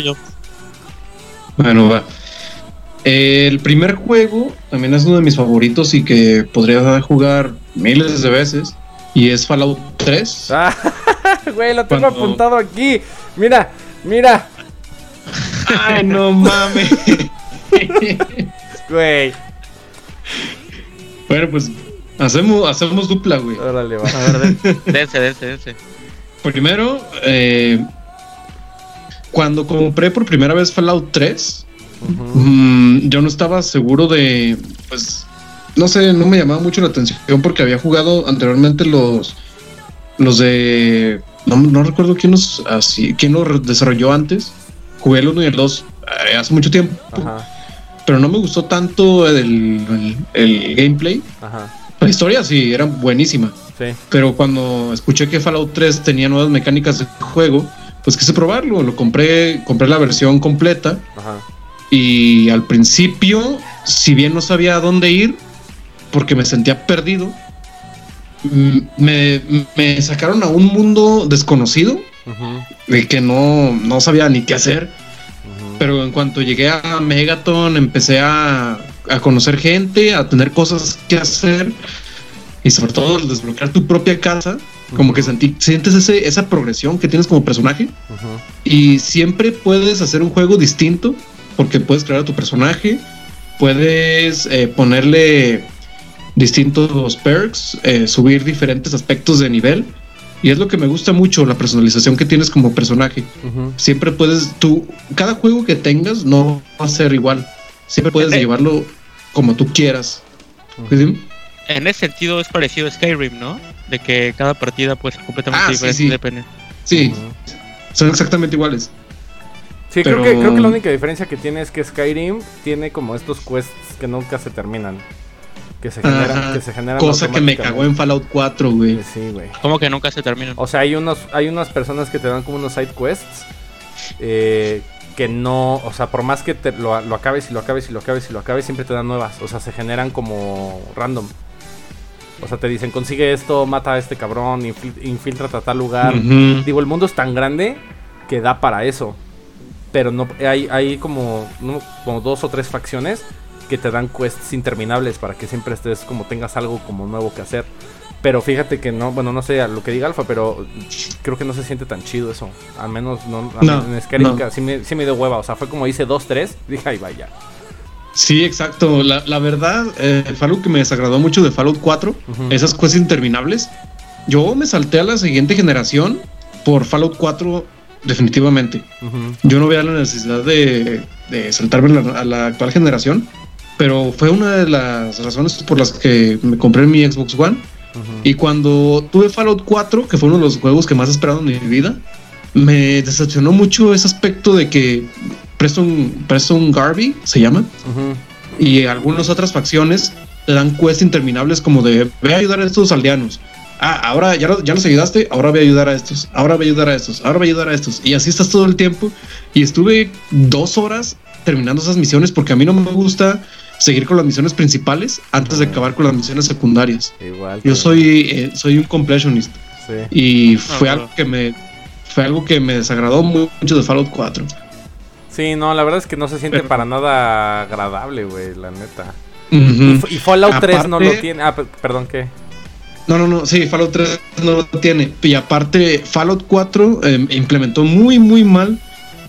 Bueno, va. El primer juego también es uno de mis favoritos y que podría jugar miles de veces. Y es Fallout 3. Ah, güey, lo tengo apuntado aquí. Mira, mira. Ay, no mames. güey. Bueno, pues Hacemos, hacemos dupla, güey. Órale, va. A ver, dense, dense, dense. Primero, eh, cuando compré por primera vez Fallout 3, mm, yo no estaba seguro de, pues, no sé, no me llamaba mucho la atención porque había jugado anteriormente los, los de, no, recuerdo quién los, así, quién los desarrolló antes. Jugué el 1 y el 2 eh, hace mucho tiempo. Pero no me gustó tanto el, el gameplay. Ajá. La historia sí, era buenísima. Pero cuando escuché que Fallout 3 tenía nuevas mecánicas de juego, pues quise probarlo. Lo compré, compré la versión completa. Y al principio, si bien no sabía a dónde ir, porque me sentía perdido, mm, me, sacaron a un mundo desconocido, de que no, no sabía ni qué hacer. Pero en cuanto llegué a Megaton, empecé a a conocer gente, a tener cosas que hacer y sobre todo desbloquear tu propia casa, como que sientes ese, esa progresión que tienes como personaje y siempre puedes hacer un juego distinto porque puedes crear a tu personaje, puedes eh, ponerle distintos perks, eh, subir diferentes aspectos de nivel. Y es lo que me gusta mucho, la personalización que tienes como personaje. Siempre puedes, tú, cada juego que tengas no va a ser igual. Siempre puedes llevarlo como tú quieras. En ese sentido es parecido a Skyrim, ¿no? De que cada partida puede ser completamente ah, diferente. Sí, depende. sí. son exactamente iguales. Sí, creo, que, creo que la única diferencia que tiene es que Skyrim tiene como estos quests que nunca se terminan. Que se generan, que se generan Cosa que me cagó en Fallout 4, güey. Sí, güey. ¿Cómo que nunca se terminan? O sea, hay unos, hay unas personas que te dan como unos side quests. Eh, que no, o sea, por más que te lo, acabes y lo acabes y lo acabes y lo acabes, siempre te dan nuevas. O sea, se generan como random. O sea, te dicen, consigue esto, mata a este cabrón, infiltrate a tal lugar. Digo, el mundo es tan grande que da para eso. Pero no hay, hay como, como dos o tres facciones que te dan quests interminables para que siempre estés como tengas algo como nuevo que hacer. Pero fíjate que no, bueno, no sé lo que diga Alfa, pero creo que no se siente tan chido eso. Al menos no, en Skyrim sí, me, sí, me, dio hueva. O sea, fue como hice dos, tres, dije, ahí vaya. Sí, exacto. La, la verdad, eh, Fallout que me desagradó mucho de Fallout 4, esas cosas interminables. Yo me salté a la siguiente generación por Fallout 4 definitivamente. Yo no veía la necesidad de, de saltarme a la actual generación pero fue una de las razones por las que me compré mi Xbox One. Y cuando tuve Fallout 4, que fue uno de los juegos que más he esperado en mi vida, me decepcionó mucho ese aspecto de que Preston, Preston Garvey se llama, y algunas otras facciones te dan quests interminables como de ve a ayudar a estos aldeanos. Ah, ahora ya, ya los ayudaste, ahora voy a ayudar a estos, ahora voy a ayudar a estos, ahora voy a ayudar a estos. Y así estás todo el tiempo. Y estuve dos horas terminando esas misiones porque a mí no me gusta seguir con las misiones principales antes de acabar con las misiones secundarias. Igual. Yo soy, eh, soy un completionist. Y fue algo que me fue algo que me desagradó mucho de Fallout 4. Sí, no, la verdad es que no se siente para nada agradable, güey, la neta. y, Fallout 3 no lo tiene. Ah, perdón, ¿qué? No, no, no, sí, Fallout 3 no lo tiene. Y aparte, Fallout 4 em, implementó muy, muy mal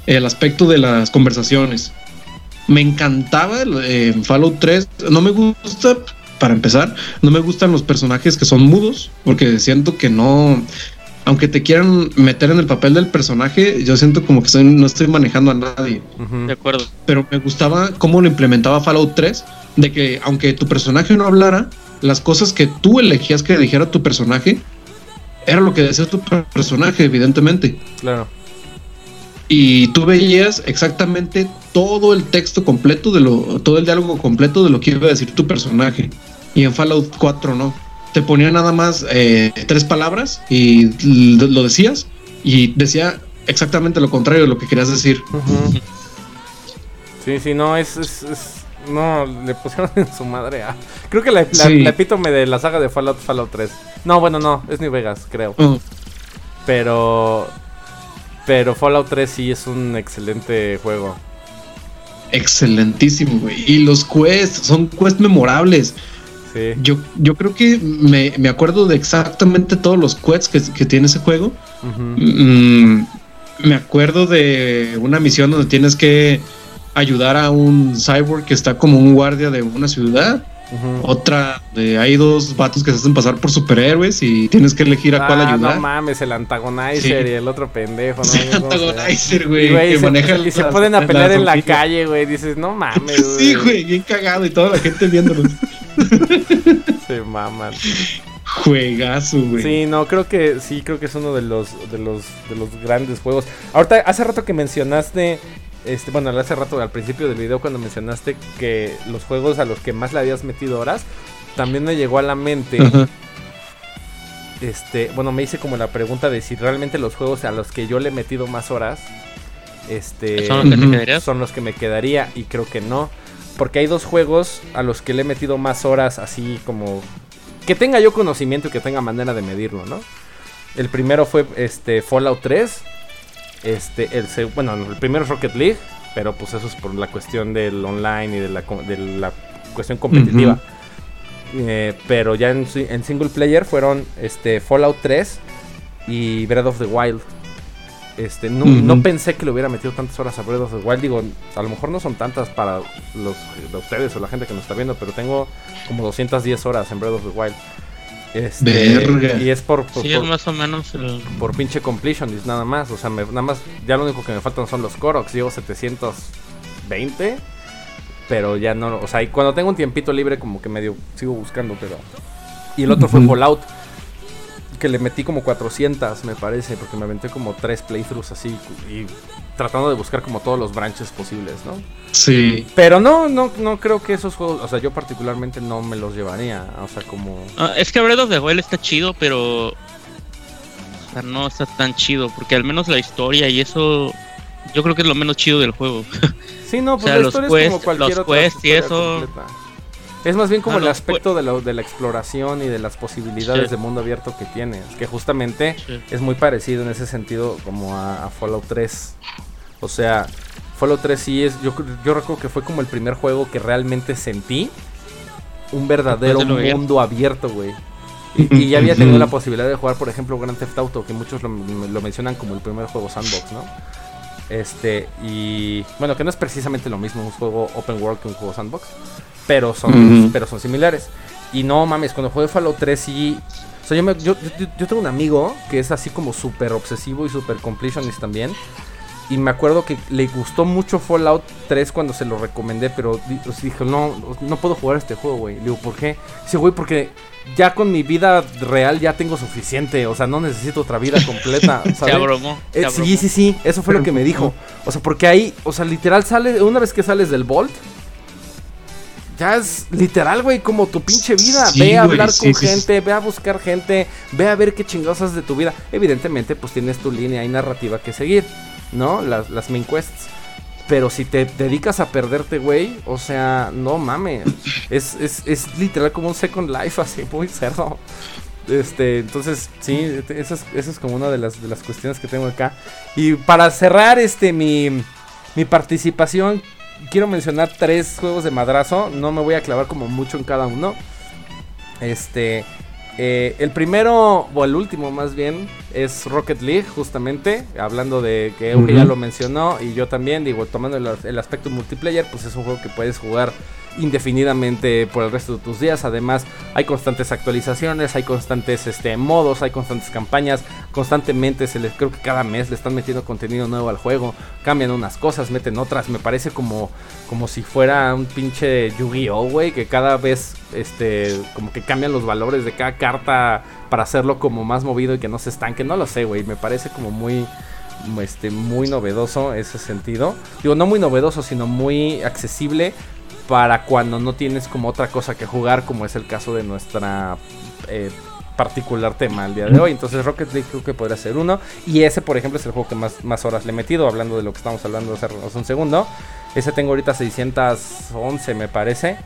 el aspecto de las conversaciones. Me encantaba el, eh, Fallout 3. No me gusta, para empezar, no me gustan los personajes que son mudos, porque siento que no aunque te quieran meter en el papel del personaje, yo siento como que no estoy manejando a nadie. De acuerdo. Pero me gustaba cómo lo implementaba Fallout 3, de que aunque tu personaje no hablara, las cosas que tú elegías que dijera tu personaje, era lo que decía tu personaje, evidentemente. Claro. Y tú veías exactamente todo el texto completo de lo, todo el diálogo completo de lo que iba a decir tu personaje. Y en Fallout 4 no te ponía nada más eh, tres palabras y lo decías y decía exactamente lo contrario de lo que querías decir. Sí, sí, no, es, es, No, le pusieron en su madre a... Creo que la, la, epítome de la saga de Fallout, Fallout 3. No, bueno, no, es New Vegas, creo. Oh. Pero... Pero Fallout 3 sí es un excelente juego. Excelentísimo, güey. Y los quests, son quests memorables. Yo, yo creo que me, me, acuerdo de exactamente todos los quests que, tiene ese juego. Mm, me acuerdo de una misión donde tienes que ayudar a un cyborg que está como un guardia de una ciudad. Otra de hay dos vatos que se hacen pasar por superhéroes y tienes que elegir a cuál ah, ayudar. No mames, el antagonizer y el otro pendejo, ¿no? El antagonizer, güey. Y, se, y se pueden a pelear en la calle, güey. Dices, no mames, güey. Sí, güey, bien cagado y toda la gente viéndolos. Se maman. Juegazo, güey. Sí, no, creo que sí, creo que es uno de los de los de los grandes juegos. Ahorita hace rato que mencionaste este, bueno, hace rato al principio del video cuando mencionaste que los juegos a los que más le habías metido horas, también me llegó a la mente este, bueno, me hice como la pregunta de si realmente los juegos a los que yo le he metido más horas este son los que, son los que me quedaría y creo que no. Porque hay dos juegos a los que le he metido más horas así como... Que tenga yo conocimiento y que tenga manera de medirlo, ¿no? El primero fue este Fallout 3. Este, el, bueno, el primero es Rocket League, pero pues eso es por la cuestión del online y de la, de la cuestión competitiva. Eh, pero ya en, en, single player fueron este, Fallout 3 y Breath of the Wild. Este, no, pensé que le hubiera metido tantas horas a Breath of the Wild. Digo, a lo mejor no son tantas para los de ustedes o la gente que nos está viendo, pero tengo como 210 horas en Breath of the Wild. Este, y es por, por, más o menos por pinche completionist nada más. O sea, nada más, ya lo único que me faltan son los Koroks. Llevo 720. Pero ya no, o sea, y cuando tengo un tiempito libre, como que medio sigo buscando, pero. Y el otro fue Fallout que le metí como 400, me parece, porque me aventé como tres playthroughs así y tratando de buscar como todos los branches posibles, ¿no? Sí. Pero no, no, no creo que esos juegos, o sea, yo particularmente no me los llevaría, o sea, como... Ah, es que Breath of the Wild está chido, pero... O sea, no está tan chido, porque al menos la historia y eso... Yo creo que es lo menos chido del juego. Sí, no, pues la historia es como cualquier los quests y eso... Es más bien como ah, el aspecto de, de, la exploración y de las posibilidades de mundo abierto que tienes. Que justamente es muy parecido en ese sentido como a, Fallout 3. O sea, Fallout 3 sí es. Yo, yo recuerdo que fue como el primer juego que realmente sentí un verdadero mundo abierto, güey. Y, ya había tenido la posibilidad de jugar, por ejemplo, Grand Theft Auto, que muchos lo, lo mencionan como el primer juego sandbox, ¿no? Este, y bueno, que no es precisamente lo mismo un juego open world que un juego sandbox pero son, pero son similares. Y no mames, cuando jugué Fallout 3 sí... O sea, yo, yo, tengo un amigo que es así como súper obsesivo y súper completionist también. Y me acuerdo que le gustó mucho Fallout 3 cuando se lo recomendé, pero dijo, no, no puedo jugar este juego, güey. Le digo, ¿por qué? Dice, güey, porque ya con mi vida real ya tengo suficiente, o sea, no necesito otra vida completa. Se abromó. Eh, sí, sí, sí, eso fue lo que me dijo. O sea, porque ahí, o sea, literal sale, una vez que sales del Vault, ya es literal, güey, como tu pinche vida. ve a hablar con gente, ve a buscar gente, ve a ver qué chingosas de tu vida. Evidentemente, pues tienes tu línea y narrativa que seguir. ¿no? Las, las main quests. Pero si te dedicas a perderte, güey, o sea, no mames. Es, es, literal como un Second Life, así, muy cerdo. Este, entonces, sí, esa es, como una de las, de las cuestiones que tengo acá. Y para cerrar este mi, mi participación, quiero mencionar tres juegos de madrazo. No me voy a clavar como mucho en cada uno. Este, eh, el primero, o el último más bien, es Rocket League, justamente. Hablando de que Euge ya lo mencionó y yo también, digo, tomando el, aspecto multiplayer, pues es un juego que puedes jugar indefinidamente por el resto de tus días. Además, hay constantes actualizaciones, hay constantes este, modos, hay constantes campañas. Constantemente, se les, creo que cada mes le están metiendo contenido nuevo al juego. Cambian unas cosas, meten otras. Me parece como, como si fuera un pinche Yu-Gi-Oh, güey, que cada vez este, como que cambian los valores de cada carta para hacerlo como más movido y que no se estanque. No lo sé, güey. Me parece como muy este, muy novedoso ese sentido. Digo, no muy novedoso, sino muy accesible para cuando no tienes como otra cosa que jugar, como es el caso de nuestra eh, particular tema el día de hoy. Entonces Rocket League creo que podría ser uno. Y ese, por ejemplo, es el juego que más, más horas le he metido, hablando de lo que estamos hablando hace, un segundo. Ese tengo ahorita 611, me parece.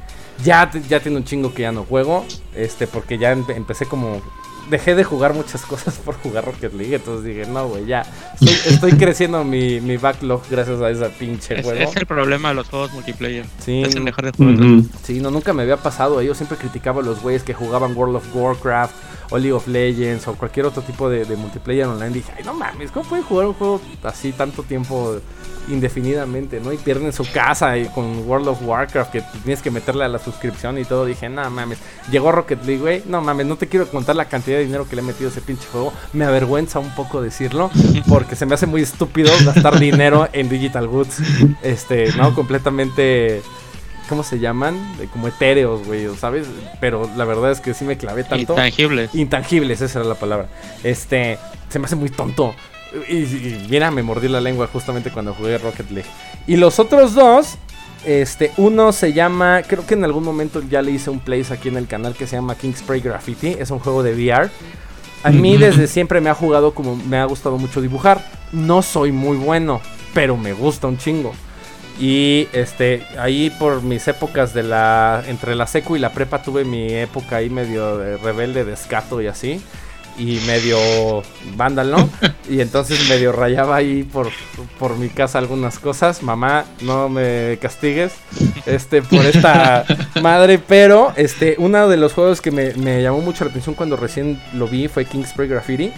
Ya, ya tiene un chingo que ya no juego. Este, porque ya empecé como dejé de jugar muchas cosas por jugar Rocket League. Entonces dije, no, güey, ya. Estoy, creciendo mi, mi, backlog gracias a ese pinche juego. Es el problema de los juegos multiplayer. Sí. Es el mejor de juegos. Sí, no, nunca me había pasado. Yo siempre criticaba a los güeyes que jugaban World of Warcraft o League of Legends o cualquier otro tipo de, de multiplayer online. Dije, ay, no mames, ¿cómo pueden jugar un juego así tanto tiempo? indefinidamente, ¿no? Y pierden su casa y con World of Warcraft que tienes que meterle a la suscripción y todo. Dije, no mames, llegó Rocket League, güey. No mames, no te quiero contar la cantidad de dinero que le he metido a ese pinche juego. Me avergüenza un poco decirlo porque se me hace muy estúpido gastar dinero en Digital Goods. Este, ¿no? Completamente ¿cómo se llaman? Como etéreos, güey, ¿sabes? Pero la verdad es que sí me clavé tanto. Intangibles. Intangibles, esa era la palabra. Este, se me hace muy tonto. Y, mira, me mordí la lengua justamente cuando jugué Rocket League. Y los otros dos, este, uno se llama, creo que en algún momento ya le hice un place aquí en el canal que se llama King Spray Graffiti. Es un juego de VR. A mí desde siempre me ha jugado como me ha gustado mucho dibujar. No soy muy bueno, pero me gusta un chingo. Y este, ahí por mis épocas de la. Entre la secu y la prepa tuve mi época ahí medio de rebelde, de escato y así y medio vándalo. y entonces medio rayaba ahí por, por mi casa algunas cosas. Mamá, no me castigues este, por esta madre. Pero este, uno de los juegos que me, llamó mucho la atención cuando recién lo vi fue Spray Graffiti.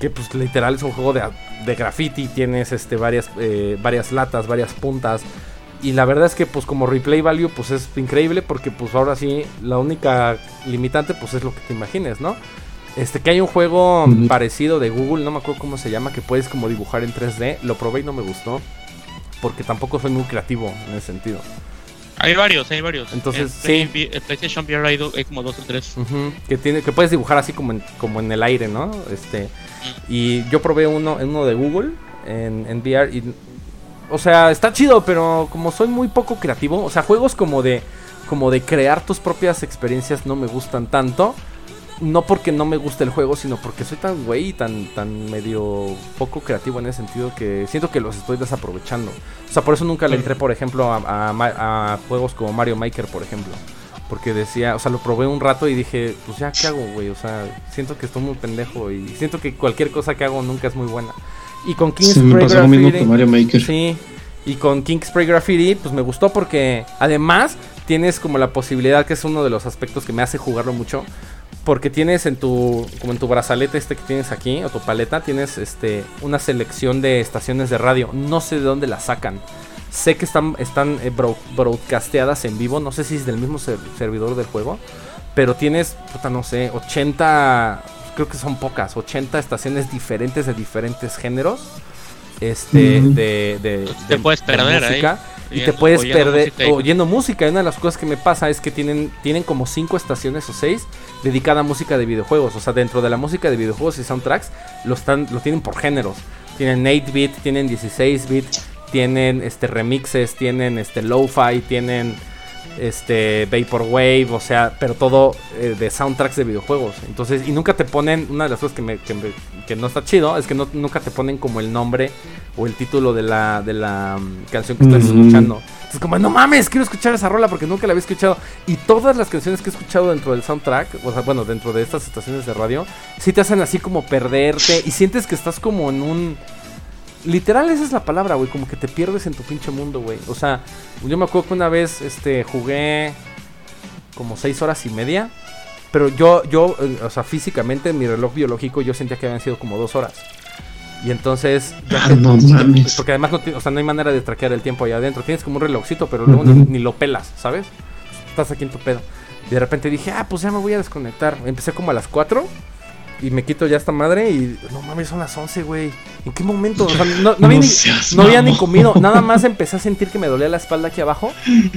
Que pues literal es un juego de, de graffiti. Tienes este, varias, eh, varias latas, varias puntas. Y la verdad es que pues como replay value pues es increíble porque pues ahora sí la única limitante pues es lo que te imagines, ¿no? Este, que hay un juego parecido de Google, no me acuerdo cómo se llama, que puedes como dibujar en 3D. Lo probé y no me gustó. Porque tampoco soy muy creativo en ese sentido. Hay varios, hay varios. Entonces, sí. El PlayStation VR hay, como dos o tres. que, tiene, que puedes dibujar así como en, como en el aire, ¿no? Este, Y yo probé uno, uno de Google en, en VR y... O sea, está chido, pero como soy muy poco creativo, o sea, juegos como de como de crear tus propias experiencias no me gustan tanto no porque no me guste el juego, sino porque soy tan güey, tan, tan medio poco creativo en ese sentido que siento que los estoy desaprovechando. O sea, por eso nunca le entré, por ejemplo, a, juegos como Mario Maker, por ejemplo. Porque decía, o sea, lo probé un rato y dije, pues ya, ¿qué hago, güey? O sea, siento que estoy muy pendejo y siento que cualquier cosa que hago nunca es muy buena. Y con King's Graffiti. Mario Maker. Sí. Y con King Spray Graffiti, pues me gustó porque además tienes como la posibilidad, que es uno de los aspectos que me hace jugarlo mucho, porque tienes en tu como en tu brazalete este que tienes aquí o tu paleta tienes este una selección de estaciones de radio. No sé de dónde las sacan. Sé que están están eh, broadcasteadas en vivo. No sé si es del mismo servidor del juego pero tienes puta no sé 80 creo que son pocas 80 estaciones diferentes de diferentes géneros este, de, de, Te de- puedes de perder ahí, música, y te puedes oyendo perder música oyendo música. Y una de las cosas que me pasa es que tienen, tienen como cinco estaciones o seis dedicadas a música de videojuegos. O sea, dentro de la música de videojuegos y soundtracks, lo, están, lo tienen por géneros. Tienen 8-bit, tienen 16-bit, tienen este remixes, tienen este lo-fi, tienen este Vaporwave, o sea, pero todo eh, de soundtracks de videojuegos. Entonces, y nunca te ponen, una de las cosas que, me, que, me- que no está chido, es que no, nunca te ponen como el nombre o el título de la, de la mm, canción que estás Ujú. escuchando. Entonces, como, no mames, quiero escuchar esa rola porque nunca la había escuchado. Y todas las canciones que he escuchado dentro del soundtrack, o sea, bueno, dentro de estas estaciones de radio, sí te hacen así como perderte y sientes que estás como en un... Literal, esa es la palabra, güey. Como que te pierdes en tu pinche mundo, güey. O sea, yo me acuerdo que una vez este, jugué como seis horas y media. Pero yo, yo, eh, o sea, físicamente en mi reloj biológico yo sentía que habían sido como dos horas. Y entonces... ya Ah, no mames. Porque además no, o sea, no hay manera de traquear el tiempo allá adentro. Tienes como un relojcito, pero luego ni, ni lo pelas, ¿sabes? Estás aquí en tu pedo. Y de repente dije, ah, pues ya me voy a desconectar. Empecé como a las 4 y me quito ya esta madre y no mames, son las 11, güey. ¿En qué momento? O sea, no, no había, No ni, seas no había ni comido. Nada más empecé a sentir que me dolía la espalda aquí abajo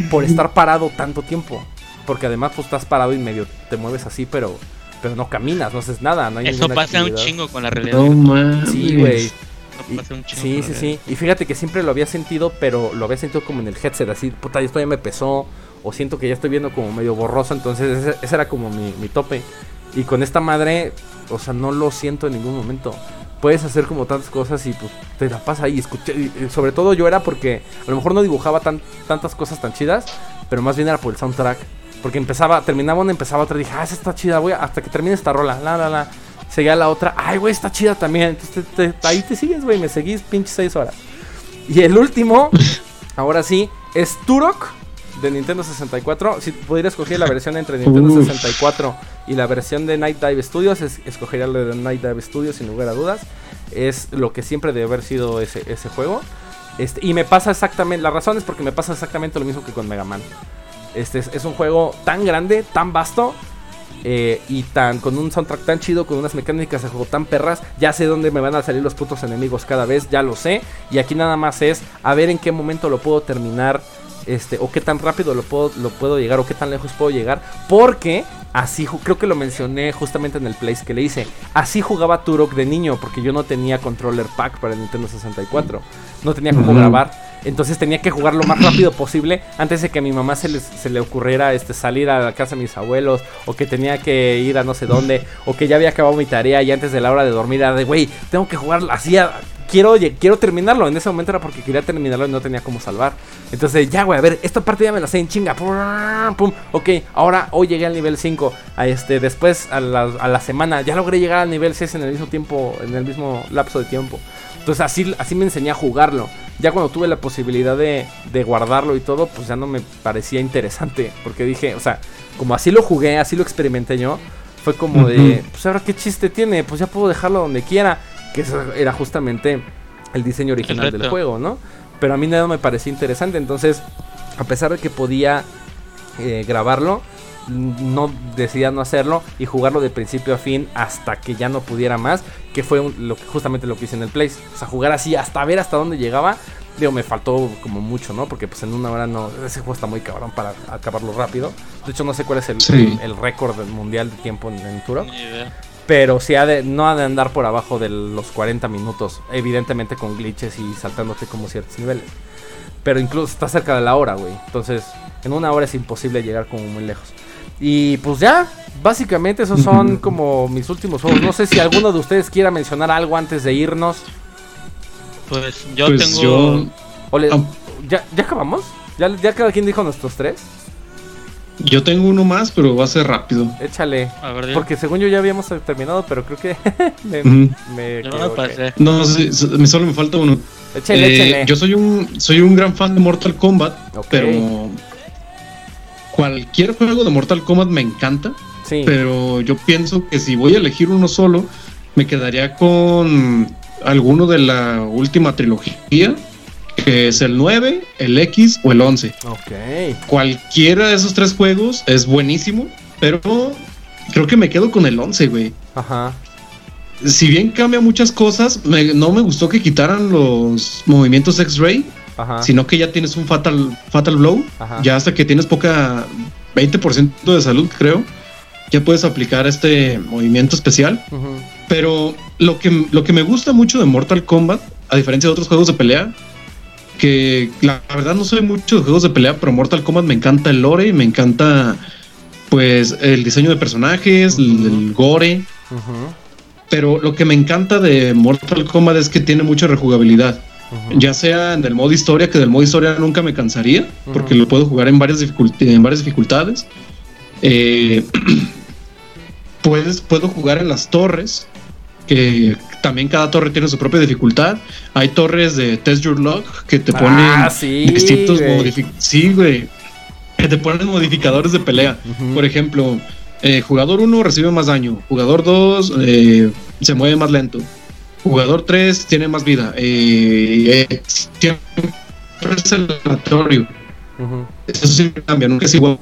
por estar parado tanto tiempo. Porque además pues estás parado y medio te mueves así, pero pero no caminas, no haces nada. No hay Eso pasa un actividad. chingo con la realidad. No mames. Sí, güey. Un Sí, sí, sí. Y fíjate que siempre lo había sentido, pero lo había sentido como en el headset, así, puta, esto ya me pesó, o siento que ya estoy viendo como medio borroso, entonces ese, ese era como mi, mi tope. Y con esta madre, o sea, no lo siento en ningún momento. Puedes hacer como tantas cosas y pues te la pasa ahí. Escuché, y, y sobre todo yo era porque a lo mejor no dibujaba tan, tantas cosas tan chidas, pero más bien era por el soundtrack. Porque empezaba, terminaba una, empezaba otra, dije, ah, esa está chida, güey, hasta que termine esta rola, la, la, la. Seguía la otra, ay, güey, está chida también. Entonces te- te- ahí te sigues, güey, me seguís pinche 6 horas. Y el último, ahora sí, es Turok de Nintendo 64. Si pudiera escoger la versión entre Nintendo Uf. 64 y la versión de Night Dive Studios, es- escogería la de Night Dive Studios sin lugar a dudas. Es lo que siempre debe haber sido ese, ese juego. Este, y me pasa exactamente, la razón es porque me pasa exactamente lo mismo que con Mega Man. Este es, es un juego tan grande, tan vasto. eh, y tan con un soundtrack tan chido, con unas mecánicas de juego tan perras, ya sé dónde me van a salir los putos enemigos cada vez, ya lo sé. Y aquí nada más es a ver en qué momento lo puedo terminar, este, o qué tan rápido lo puedo, lo puedo llegar, o qué tan lejos puedo llegar. Porque así, creo que lo mencioné justamente en el place que le hice. Así jugaba Turok de niño, porque yo no tenía controller pack para el Nintendo 64. No tenía cómo Ujú. grabar. Entonces tenía que jugar lo más rápido posible antes de que a mi mamá se, les- se le ocurriera este, salir a la casa de mis abuelos o que tenía que ir a no sé dónde o que ya había acabado mi tarea y antes de la hora de dormir era de, güey, tengo que jugar así, a- quiero, quiero terminarlo. En ese momento era porque quería terminarlo y no tenía cómo salvar. Entonces ya, güey, a ver, esta parte ya me la sé en chinga. Pum, pum. Ok, ahora hoy llegué al nivel 5. A este, después a la, a la semana ya logré llegar al nivel 6 en el mismo tiempo, en el mismo lapso de tiempo. Entonces así, así me enseñé a jugarlo. Ya cuando tuve la posibilidad de, de guardarlo y todo, pues ya no me parecía interesante. Porque dije, o sea, como así lo jugué, así lo experimenté yo, fue como de, pues ahora qué chiste tiene, pues ya puedo dejarlo donde quiera. Que eso era justamente el diseño original del juego, ¿no? Pero a mí nada me parecía interesante. Entonces, a pesar de que podía eh, grabarlo, no decidía no hacerlo y jugarlo de principio a fin hasta que ya no pudiera más, que fue un- lo que- justamente lo que hice en el Place. O sea, jugar así hasta ver hasta dónde llegaba. Digo, me faltó como mucho, ¿no? Porque pues en una hora no... Ese juego está muy cabrón para acabarlo rápido. De hecho, no sé cuál es el, Sí. el, el récord mundial de tiempo en, en Turok. Ni idea. Pero sí ha de, no ha de andar por abajo de los 40 minutos. Evidentemente con glitches y saltándote como ciertos niveles. Pero incluso está cerca de la hora, güey. Entonces, en una hora es imposible llegar como muy lejos. Y pues ya, básicamente esos son como mis últimos juegos. No sé si alguno de ustedes quiera mencionar algo antes de irnos. Pues yo Pues tengo. yo- Ah. ¿ya, ¿Ya acabamos? ¿Ya, ¿Ya cada quien dijo nuestros tres? Yo tengo uno más, pero va a ser rápido. Échale. A ver, dime. Porque según yo ya habíamos terminado, pero creo que me, me Yo no me equivoqué. pasé. No, sí, solo me falta uno. Échale, Eh, échale. yo soy un soy un gran fan de Mortal Kombat, pero cualquier juego de Mortal Kombat me encanta, Sí. pero yo pienso que si voy a elegir uno solo, me quedaría con alguno de la última trilogía, que es el 9, el X o el 11. Ok. Cualquiera de esos tres juegos es buenísimo, pero creo que me quedo con el 11, güey. Ajá. si bien cambia muchas cosas, no me gustó que quitaran los movimientos X-Ray, sino que ya tienes un Fatal, fatal Blow, ya hasta que tienes poca 20% de salud, creo, ya puedes aplicar este movimiento especial. Pero lo que, lo que me gusta mucho de Mortal Kombat, a diferencia de otros juegos de pelea, que la verdad no soy mucho de juegos de pelea, pero Mortal Kombat me encanta el lore y me encanta pues el diseño de personajes, el, gore. Pero lo que me encanta de Mortal Kombat es que tiene mucha rejugabilidad. Ya sea en el modo historia, que del modo historia nunca me cansaría, porque lo puedo jugar en varias, en varias dificultades. Eh, puedes, puedo jugar en las torres, que también cada torre tiene su propia dificultad. Hay torres de Test Your Luck que te ponen ah, distintos modificadores. Sí, güey. Que te ponen modificadores de pelea. Por ejemplo, eh, jugador 1 recibe más daño, jugador 2 eh, se mueve más lento, jugador 3 tiene más vida, eh, siempre es aleatorio. Eso siempre cambia, nunca es igual.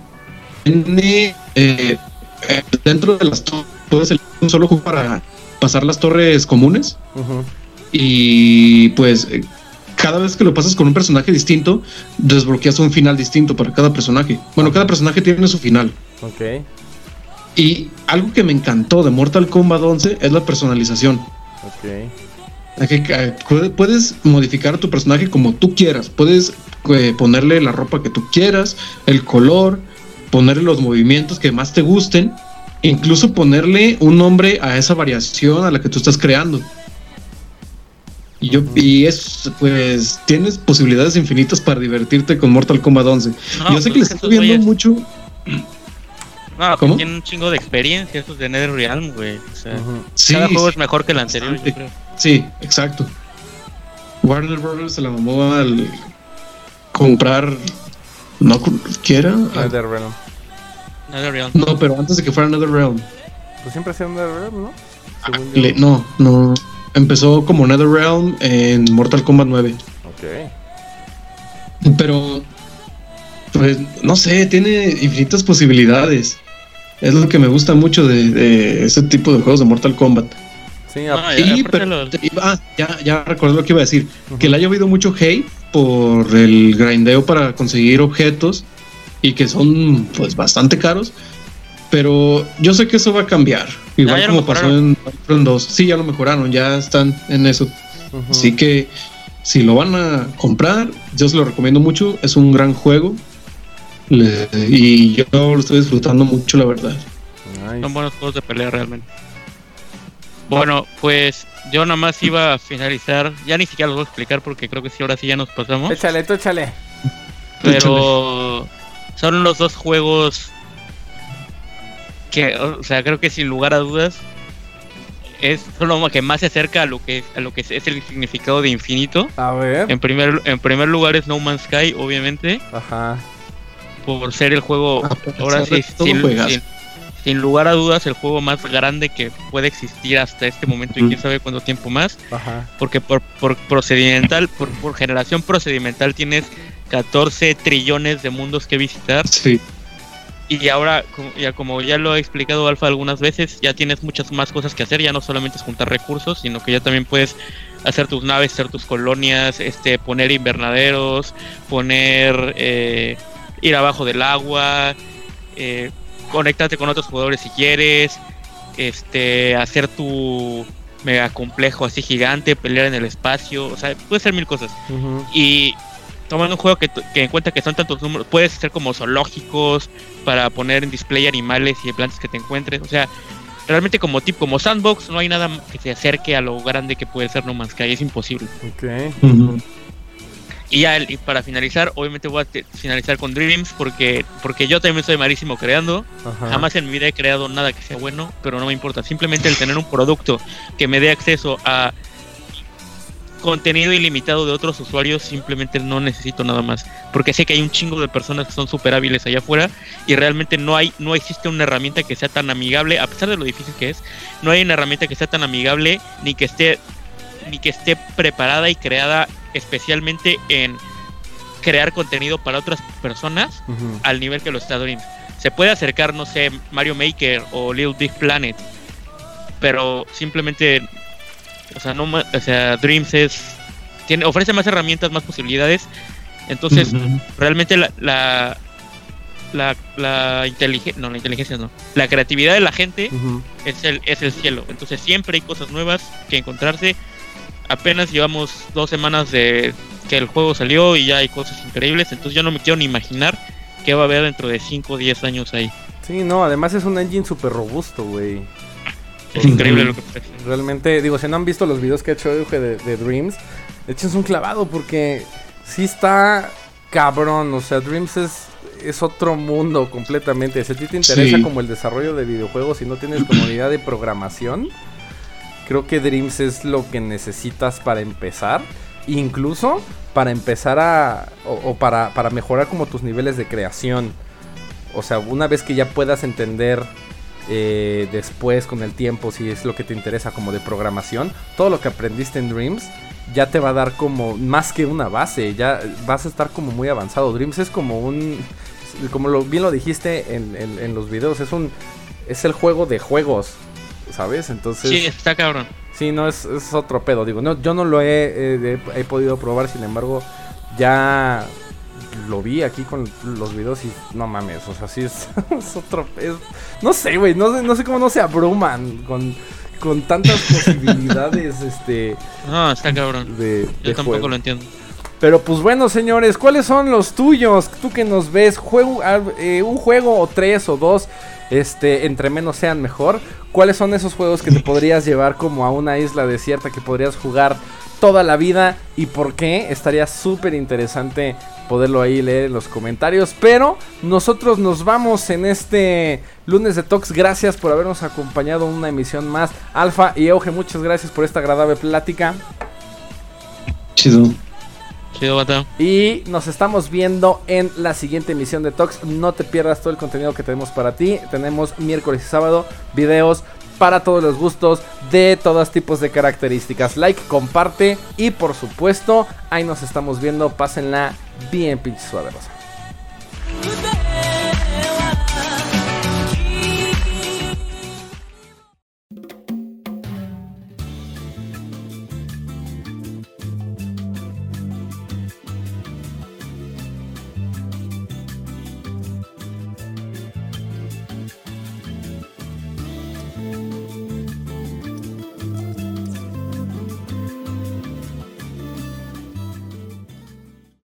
dentro de las torres puedes elegir un solo juego para pasar las torres comunes. Y pues cada vez que lo pasas con un personaje distinto, desbloqueas un final distinto para cada personaje. Bueno, cada personaje tiene su final. Ok. Y algo que me encantó de Mortal Kombat 11 es la personalización. Ok. Puedes modificar a tu personaje como tú quieras. Puedes eh, ponerle la ropa que tú quieras, el color, ponerle los movimientos que más te gusten, incluso ponerle un nombre a esa variación a la que tú estás creando. Y, yo, y es, pues, tienes posibilidades infinitas para divertirte con Mortal Kombat 11. yo sé que les estoy viendo mucho. No, ¿Cómo? tiene un chingo de experiencia esos de NetherRealm, güey. O sea, cada juego es mejor que el anterior, yo creo. Sí, exacto. Warner Bros. se la mamó al comprar. ¿No? ¿Qué era? NetherRealm. NetherRealm. No, pero antes de que fuera NetherRealm. Pues siempre ha sido NetherRealm, ¿no? Ah, no, no. Empezó como NetherRealm en Mortal Kombat 9. Ok. Pero pues no sé, tiene infinitas posibilidades. Es lo que me gusta mucho de, de ese tipo de juegos de Mortal Kombat. Sí, ah, y, ah, ya, ya recordé lo que iba a decir. Que le haya habido mucho hate por el grindeo para conseguir objetos y que son pues bastante caros. Pero yo sé que eso va a cambiar. Igual como pasó en Battlefront 2. Sí, ya lo mejoraron, ya están en eso. Así que si lo van a comprar, yo se lo recomiendo mucho. Es un gran juego y yo lo estoy disfrutando mucho, la verdad. Son buenos juegos de pelea realmente. Bueno, pues yo nada más iba a finalizar. Ya ni siquiera los voy a explicar porque creo que sí, ahora sí ya nos pasamos. Échale, tú échale. Pero son los dos juegos que, o sea, creo que sin lugar a dudas es lo que más se acerca a lo que a lo que es el significado de infinito. A ver. En primer en primer lugar es No Man's Sky, obviamente. Ajá por ser el juego, ah, ahora sí, sin, lugar a dudas, el juego más grande que puede existir hasta este momento y quién sabe cuánto tiempo más. Porque por, por procedimental, por, por, generación procedimental tienes 14 trillones de mundos que visitar. Sí. Y ahora, ya como ya lo he explicado Alfa algunas veces, ya tienes muchas más cosas que hacer, ya no solamente es juntar recursos, sino que ya también puedes hacer tus naves, hacer tus colonias, este, poner invernaderos, poner eh, ir abajo del agua, eh, conectarte con otros jugadores si quieres, este, hacer tu mega complejo así gigante, pelear en el espacio, o sea, puede ser mil cosas. Y tomando un juego que, que en cuenta que son tantos números, puedes hacer como zoológicos para poner en display animales y plantas que te encuentres, o sea, realmente como tipo como sandbox no hay nada que se acerque a lo grande que puede ser No Man's Sky, es imposible. Okay. Y ya para finalizar, obviamente voy a finalizar con Dreams porque, porque yo también soy malísimo creando. Jamás en mi vida he creado nada que sea bueno, pero no me importa. Simplemente el tener un producto que me dé acceso a contenido ilimitado de otros usuarios, simplemente no necesito nada más. Porque sé que hay un chingo de personas que son súper hábiles allá afuera y realmente no hay, no existe una herramienta que sea tan amigable, a pesar de lo difícil que es, no hay una herramienta que sea tan amigable ni que esté ni que esté preparada y creada especialmente en crear contenido para otras personas al nivel que lo está Dreams. Se puede acercar, no sé, Mario Maker o Little Big Planet, pero simplemente, o sea, no, o sea, Dreams es, tiene, ofrece más herramientas, más posibilidades, entonces realmente la, la, la, la inteligencia, no, la inteligencia no, la creatividad de la gente es, el, es el cielo, entonces siempre hay cosas nuevas que encontrarse, apenas llevamos dos semanas de que el juego salió y ya hay cosas increíbles, entonces yo no me quiero ni imaginar qué va a haber dentro de 5 o 10 años ahí. Sí, no, además es un engine súper robusto, güey. Es increíble lo que Realmente, digo, si no han visto los videos que ha hecho Euge de, de Dreams, es un clavado porque sí está cabrón. O sea, Dreams es, es otro mundo completamente. Si a ti te interesa como el desarrollo de videojuegos y no tienes comunidad de programación, creo que Dreams es lo que necesitas para empezar. Incluso para empezar a. o, para, para mejorar como tus niveles de creación. O sea, una vez que ya puedas entender eh, después con el tiempo, si es lo que te interesa como de programación, todo lo que aprendiste en Dreams ya te va a dar como más que una base, ya vas a estar como muy avanzado. Dreams es como un, como lo, bien lo dijiste en, los videos, es un, es el juego de juegos, ¿sabes? Entonces... Sí, está cabrón. Sí, no, es, otro pedo, digo, no, yo no lo he, he podido probar, sin embargo, ya lo vi aquí con los videos y no mames, o sea, sí es, otro. no sé, güey, no, no sé cómo no se abruman con, con tantas posibilidades. este. No, está cabrón. Yo tampoco lo entiendo. Pero pues bueno, señores, ¿cuáles son los tuyos? Tú que nos ves, juego, eh, un juego o tres o dos, este, entre menos sean mejor. ¿Cuáles son esos juegos que te podrías llevar como a una isla desierta que podrías jugar toda la vida y por qué? Estaría súper interesante poderlo ahí leer en los comentarios. Pero nosotros nos vamos en este lunes de Talks. Gracias por habernos acompañado en una emisión más. Alfa y Euge, muchas gracias por esta agradable plática. Chido. Chido, bata. Y nos estamos viendo en la siguiente emisión de Talks. No te pierdas todo el contenido que tenemos para ti. Tenemos miércoles y sábado videos para todos los gustos de todos tipos de características. Like, comparte y por supuesto, ahí nos estamos viendo. Pásenla bien pinche suave,